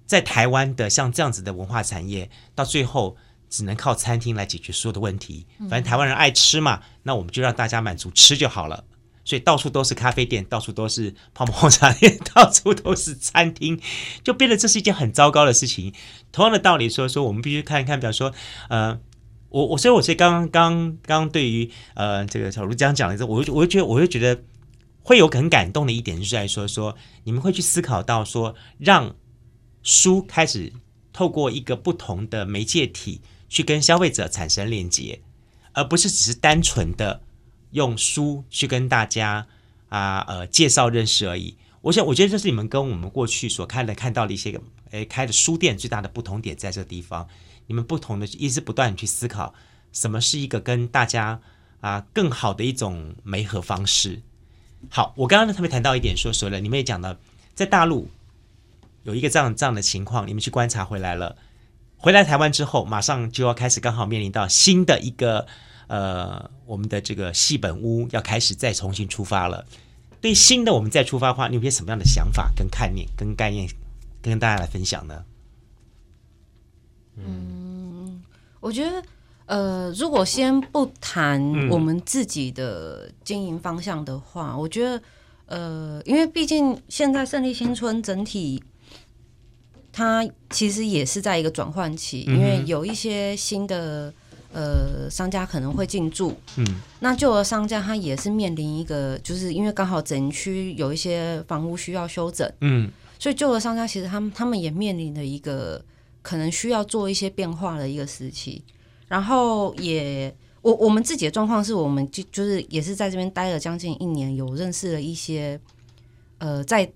在台湾的像这样子的文化产业，到最后只能靠餐厅来解决所有的问题。反正台湾人爱吃嘛，那我们就让大家满足吃就好了。所以到处都是咖啡店，到处都是泡沫红茶店，到处都是餐厅，就变得这是一件很糟糕的事情。同样的道理说，说我们必须看一看，比方说，呃，我我所以我所以刚刚刚对于呃这个小卢这样讲的时候，我就我就觉得我就觉得会有很感动的一点，就是在说说你们会去思考到说，让书开始透过一个不同的媒介体去跟消费者产生链接，而不是只是单纯的。用书去跟大家啊呃介绍认识而已。我想，我觉得这是你们跟我们过去所看的看到的一些个诶开的书店最大的不同点，在这个地方，你们不同的一直不断去思考，什么是一个跟大家啊更好的一种媒合方式。好，我刚刚呢特别谈到一点说，说说了，你们也讲了，在大陆有一个这样这样的情况，你们去观察回来了，回来台湾之后，马上就要开始刚好面临到新的一个。呃，我们的这个戏本屋要开始再重新出发了。对新的我们再出发的话，你有些什么样的想法、跟概念、跟概念，跟大家来分享呢？嗯，我觉得，呃，如果先不谈我们自己的经营方向的话，嗯、我觉得，呃，因为毕竟现在胜利新村整体，它其实也是在一个转换期，因为有一些新的。呃，商家可能会进驻，嗯，那旧的商家他也是面临一个，就是因为刚好整区有一些房屋需要修整，嗯，所以旧的商家其实他们他们也面临了一个可能需要做一些变化的一个时期。然后也，我我们自己的状况是我们就就是也是在这边待了将近一年，有认识了一些呃在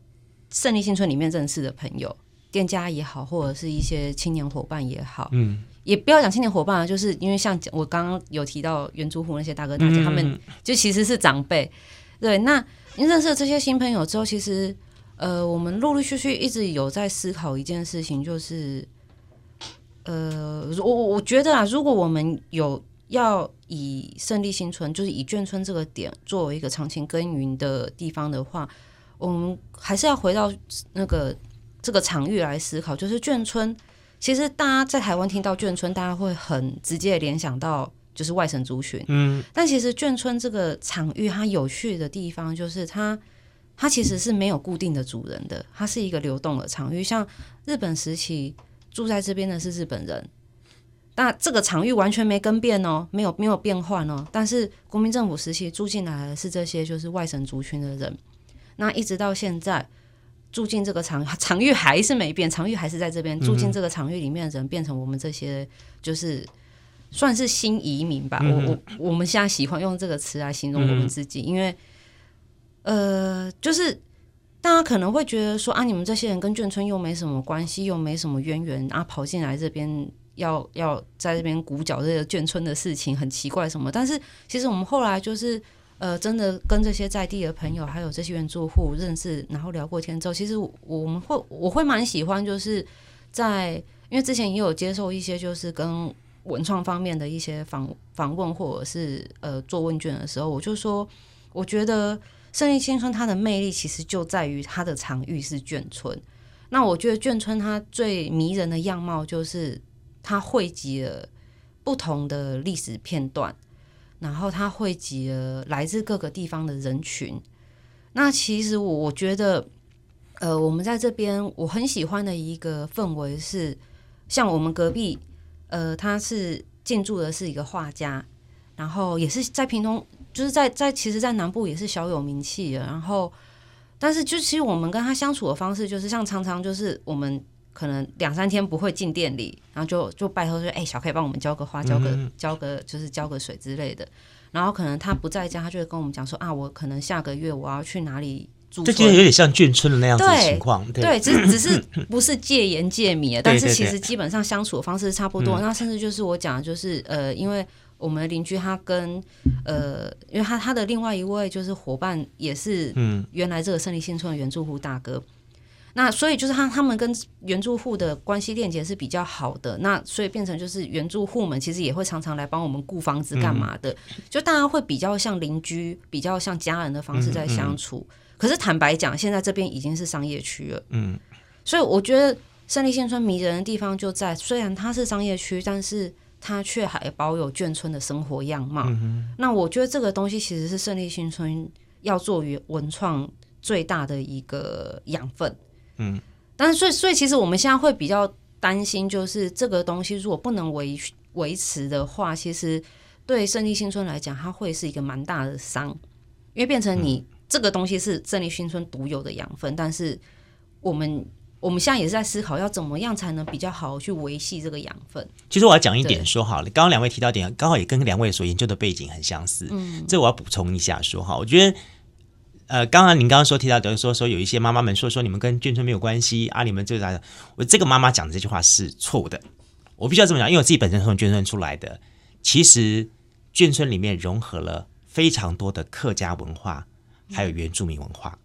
胜利新村里面认识的朋友，店家也好，或者是一些青年伙伴也好，嗯。也不要讲青年伙伴啊，就是因为像我刚刚有提到原住户那些大哥大姐，嗯、他们就其实是长辈。对，那您认识了这些新朋友之后，其实呃，我们陆陆续续一直有在思考一件事情，就是呃，我我觉得啊，如果我们有要以胜利新村，就是以眷村这个点作为一个长期耕耘的地方的话，我们还是要回到那个这个场域来思考，就是眷村。其实大家在台湾听到眷村，大家会很直接联想到就是外省族群。嗯，但其实眷村这个场域，它有趣的地方就是它，它其实是没有固定的主人的，它是一个流动的场域。像日本时期住在这边的是日本人，那这个场域完全没更变哦，没有没有变换哦。但是国民政府时期住进来的是这些就是外省族群的人，那一直到现在。住进这个场 场域还是没变，场域还是在这边。住进这个场域里面的人变成我们这些，就是算是新移民吧。嗯、我我我们现在喜欢用这个词来形容我们自己，嗯、因为呃，就是大家可能会觉得说啊，你们这些人跟眷村又没什么关系，又没什么渊源啊，跑进来这边要要在这边鼓角这个眷村的事情，很奇怪什么。但是其实我们后来就是。呃，真的跟这些在地的朋友，还有这些原住户认识，然后聊过天之后，其实我们会我会蛮喜欢，就是在因为之前也有接受一些就是跟文创方面的一些访访问，或者是呃做问卷的时候，我就说，我觉得胜利新村它的魅力其实就在于它的场域是眷村。那我觉得眷村它最迷人的样貌就是它汇集了不同的历史片段。然后它汇集了来自各个地方的人群。那其实我我觉得，呃，我们在这边我很喜欢的一个氛围是，像我们隔壁，呃，他是进驻的是一个画家，然后也是在屏东，就是在在其实，在南部也是小有名气的。然后，但是就其实我们跟他相处的方式，就是像常常就是我们。可能两三天不会进店里，然后就就拜托说：“哎、欸，小可以帮我们浇个花，浇个浇个就是浇个水之类的。”然后可能他不在家，他就会跟我们讲说：“啊，我可能下个月我要去哪里住。”这就有点像眷村的那样子的情况，对，对，只只是 不是戒盐戒米，但是其实基本上相处的方式差不多。那甚至就是我讲的就是呃，因为我们的邻居他跟呃，因为他他的另外一位就是伙伴也是嗯，原来这个胜利新村的原住户大哥。那所以就是他他们跟原住户的关系链接是比较好的，那所以变成就是原住户们其实也会常常来帮我们顾房子干嘛的，嗯、就大家会比较像邻居，比较像家人的方式在相处。嗯嗯、可是坦白讲，现在这边已经是商业区了，嗯，所以我觉得胜利新村迷人的地方就在，虽然它是商业区，但是它却还保有眷村的生活样貌。嗯、那我觉得这个东西其实是胜利新村要做于文创最大的一个养分。嗯，但是所以所以其实我们现在会比较担心，就是这个东西如果不能维维持的话，其实对胜利新村来讲，它会是一个蛮大的伤，因为变成你这个东西是胜利新村独有的养分，但是我们我们现在也是在思考要怎么样才能比较好去维系这个养分。其实我要讲一点说好了，刚刚两位提到点，刚好也跟两位所研究的背景很相似。嗯，这我要补充一下说哈，我觉得。呃，刚刚您刚刚说提到，等于说说有一些妈妈们说说你们跟眷村没有关系啊，你们这个，我这个妈妈讲的这句话是错误的。我必须要这么讲，因为我自己本身是从眷村出来的。其实眷村里面融合了非常多的客家文化，还有原住民文化。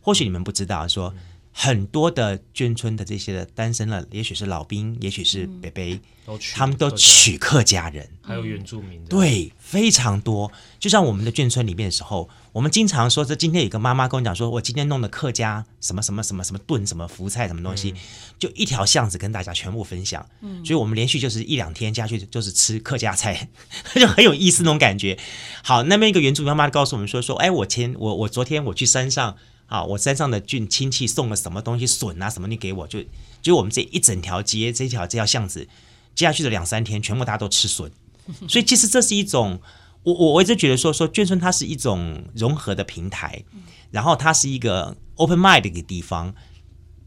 或许你们不知道说。很多的眷村的这些的单身了，也许是老兵，也许是北北，嗯、他们都娶客家人，还有原住民的，对，非常多。就像我们的眷村里面的时候，我们经常说，这今天有个妈妈跟我讲说，我今天弄的客家什么什么什么什么炖什么福菜什么东西，嗯、就一条巷子跟大家全部分享。嗯，所以我们连续就是一两天下去就是吃客家菜，就很有意思那种感觉。好，那边一个原住民妈妈告诉我们说说，哎，我前我我昨天我去山上。啊，我山上的郡亲戚送了什么东西笋啊什么，你给我就就我们这一整条街这条这条巷子接下去的两三天，全部大家都吃笋，所以其实这是一种我我我一直觉得说说眷村它是一种融合的平台，然后它是一个 open mind 的一个地方，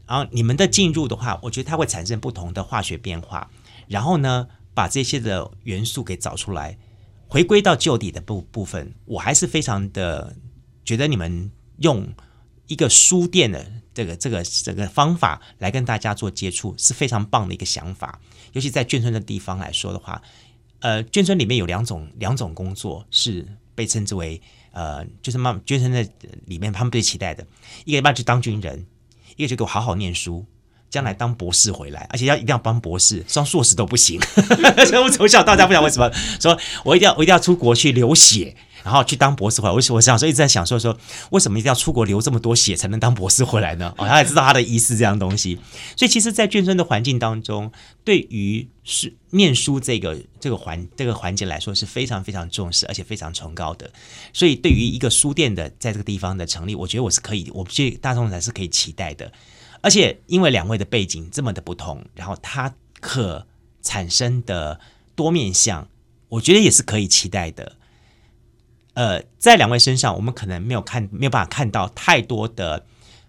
然后你们的进入的话，我觉得它会产生不同的化学变化，然后呢把这些的元素给找出来，回归到旧底的部部分，我还是非常的觉得你们用。一个书店的这个这个这个方法来跟大家做接触是非常棒的一个想法，尤其在眷村的地方来说的话，呃，眷村里面有两种两种工作是被称之为呃，就是妈眷村的里面他们最期待的，一个一般去当军人，一个就给我好好念书，将来当博士回来，而且要一定要当博士，双硕士都不行。所以我从小到大不晓得为什么说我一定要我一定要出国去流血。然后去当博士回来，我我想说一直在想说说，为什么一定要出国流这么多血才能当博士回来呢？哦，他也知道他的意思这样东西。所以其实，在眷村的环境当中，对于是念书这个这个环这个环节来说是非常非常重视，而且非常崇高的。所以对于一个书店的在这个地方的成立，我觉得我是可以，我觉得大众才是可以期待的。而且因为两位的背景这么的不同，然后他可产生的多面向，我觉得也是可以期待的。呃，在两位身上，我们可能没有看，没有办法看到太多的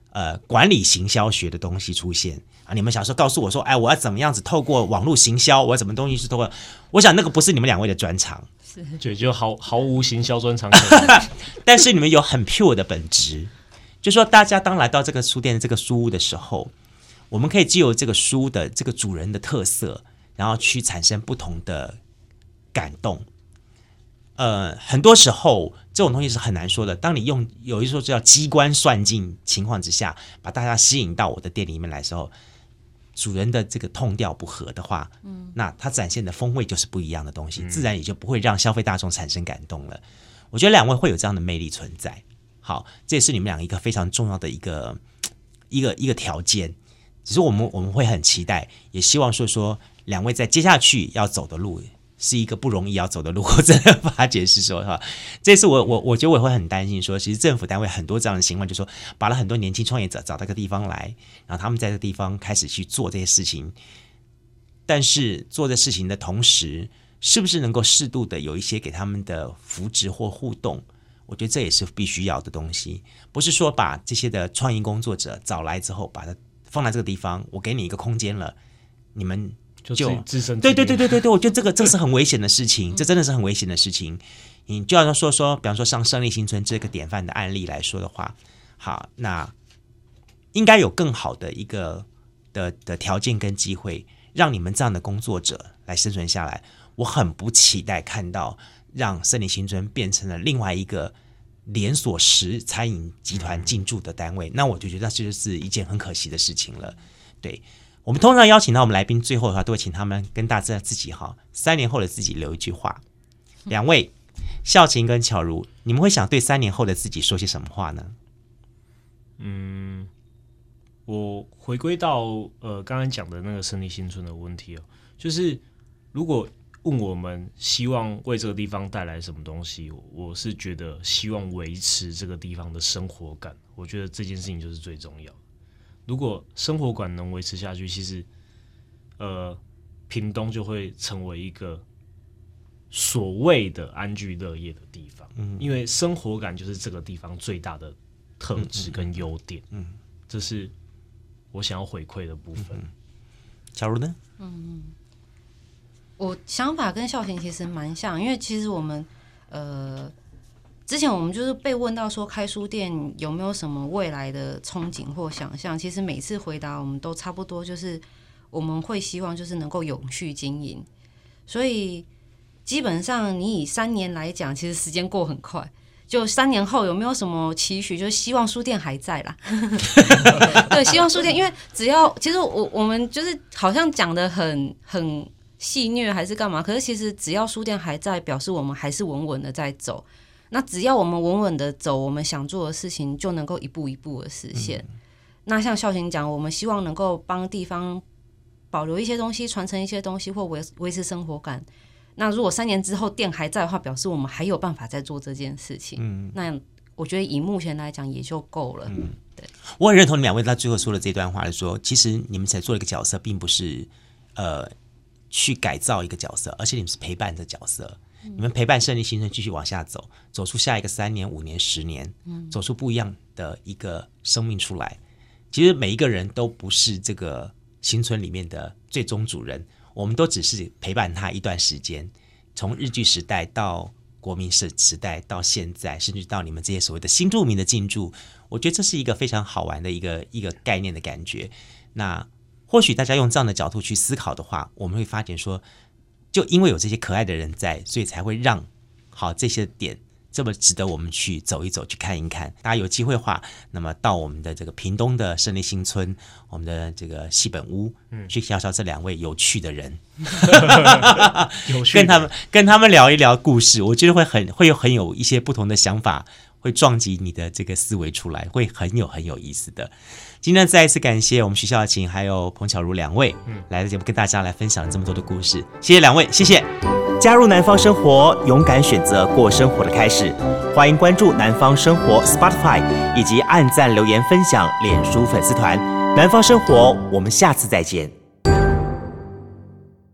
呃管理行销学的东西出现啊。你们小时候告诉我说，哎，我要怎么样子透过网络行销，我要什么东西是透过？我想那个不是你们两位的专长，是就就毫毫无行销专长。但是你们有很 pure 的本质，就说大家当来到这个书店的这个书屋的时候，我们可以借由这个书的这个主人的特色，然后去产生不同的感动。呃，很多时候这种东西是很难说的。当你用有一说叫机关算尽情况之下，把大家吸引到我的店里面来的时候，主人的这个痛调不合的话，嗯，那他展现的风味就是不一样的东西，自然也就不会让消费大众产生感动了。我觉得两位会有这样的魅力存在。好，这也是你们两个一个非常重要的一个一个一个条件。只是我们我们会很期待，也希望说说两位在接下去要走的路。是一个不容易要走的路，我真的发觉是说哈，这次我我我觉得我会很担心说，其实政府单位很多这样的情况，就是说把了很多年轻创业者找到一个地方来，然后他们在这个地方开始去做这些事情，但是做这事情的同时，是不是能够适度的有一些给他们的扶持或互动？我觉得这也是必须要的东西，不是说把这些的创意工作者找来之后，把它放在这个地方，我给你一个空间了，你们。就自身对对对对对对，我觉得这个这是很危险的事情，这真的是很危险的事情。你就要说说，比方说像胜利新村这个典范的案例来说的话，好，那应该有更好的一个的的条件跟机会，让你们这样的工作者来生存下来。我很不期待看到让胜利新村变成了另外一个连锁食餐饮集团进驻的单位，那我就觉得这就是一件很可惜的事情了。对，我们通常邀请到我们来宾，最后的话都会请他们跟大家自己哈，三年后的自己留一句话。两位，孝琴跟巧如，你们会想对三年后的自己说些什么话呢？嗯，我回归到呃刚刚讲的那个胜利新村的问题哦，就是如果。问我们希望为这个地方带来什么东西？我是觉得希望维持这个地方的生活感。我觉得这件事情就是最重要。如果生活馆能维持下去，其实，呃，屏东就会成为一个所谓的安居乐业的地方。嗯，因为生活感就是这个地方最大的特质跟优点。嗯，这是我想要回馈的部分。假如呢？嗯。我想法跟孝贤其实蛮像，因为其实我们呃之前我们就是被问到说开书店有没有什么未来的憧憬或想象，其实每次回答我们都差不多，就是我们会希望就是能够永续经营。所以基本上你以三年来讲，其实时间过很快。就三年后有没有什么期许？就是希望书店还在啦。对，希望书店，因为只要其实我我们就是好像讲得很很。戏谑还是干嘛？可是其实只要书店还在，表示我们还是稳稳的在走。那只要我们稳稳的走，我们想做的事情就能够一步一步的实现。嗯、那像孝行讲，我们希望能够帮地方保留一些东西，传承一些东西，或维维持生活感。那如果三年之后店还在的话，表示我们还有办法再做这件事情。嗯，那我觉得以目前来讲也就够了。嗯，对，我很认同你们两位在最后说的这段话，说其实你们才做一个角色，并不是呃。去改造一个角色，而且你们是陪伴的角色，嗯、你们陪伴胜利新村继续往下走，走出下一个三年、五年、十年，嗯，走出不一样的一个生命出来。其实每一个人都不是这个新村里面的最终主人，我们都只是陪伴他一段时间，从日据时代到国民时时代到现在，甚至到你们这些所谓的新住民的进驻，我觉得这是一个非常好玩的一个一个概念的感觉。那。或许大家用这样的角度去思考的话，我们会发现说，就因为有这些可爱的人在，所以才会让好这些点这么值得我们去走一走，去看一看。大家有机会的话，那么到我们的这个屏东的胜利新村，我们的这个戏本屋，嗯，去介绍这两位有趣的人，有趣跟他们跟他们聊一聊故事，我觉得会很会有很有一些不同的想法，会撞击你的这个思维出来，会很有很有意思的。今天再一次感谢我们徐孝琴还有彭巧如两位，嗯，来的节目跟大家来分享了这么多的故事，谢谢两位，谢谢。加入南方生活，勇敢选择过生活的开始。欢迎关注南方生活 Spotify 以及按赞留言分享脸书粉丝团。南方生活，我们下次再见。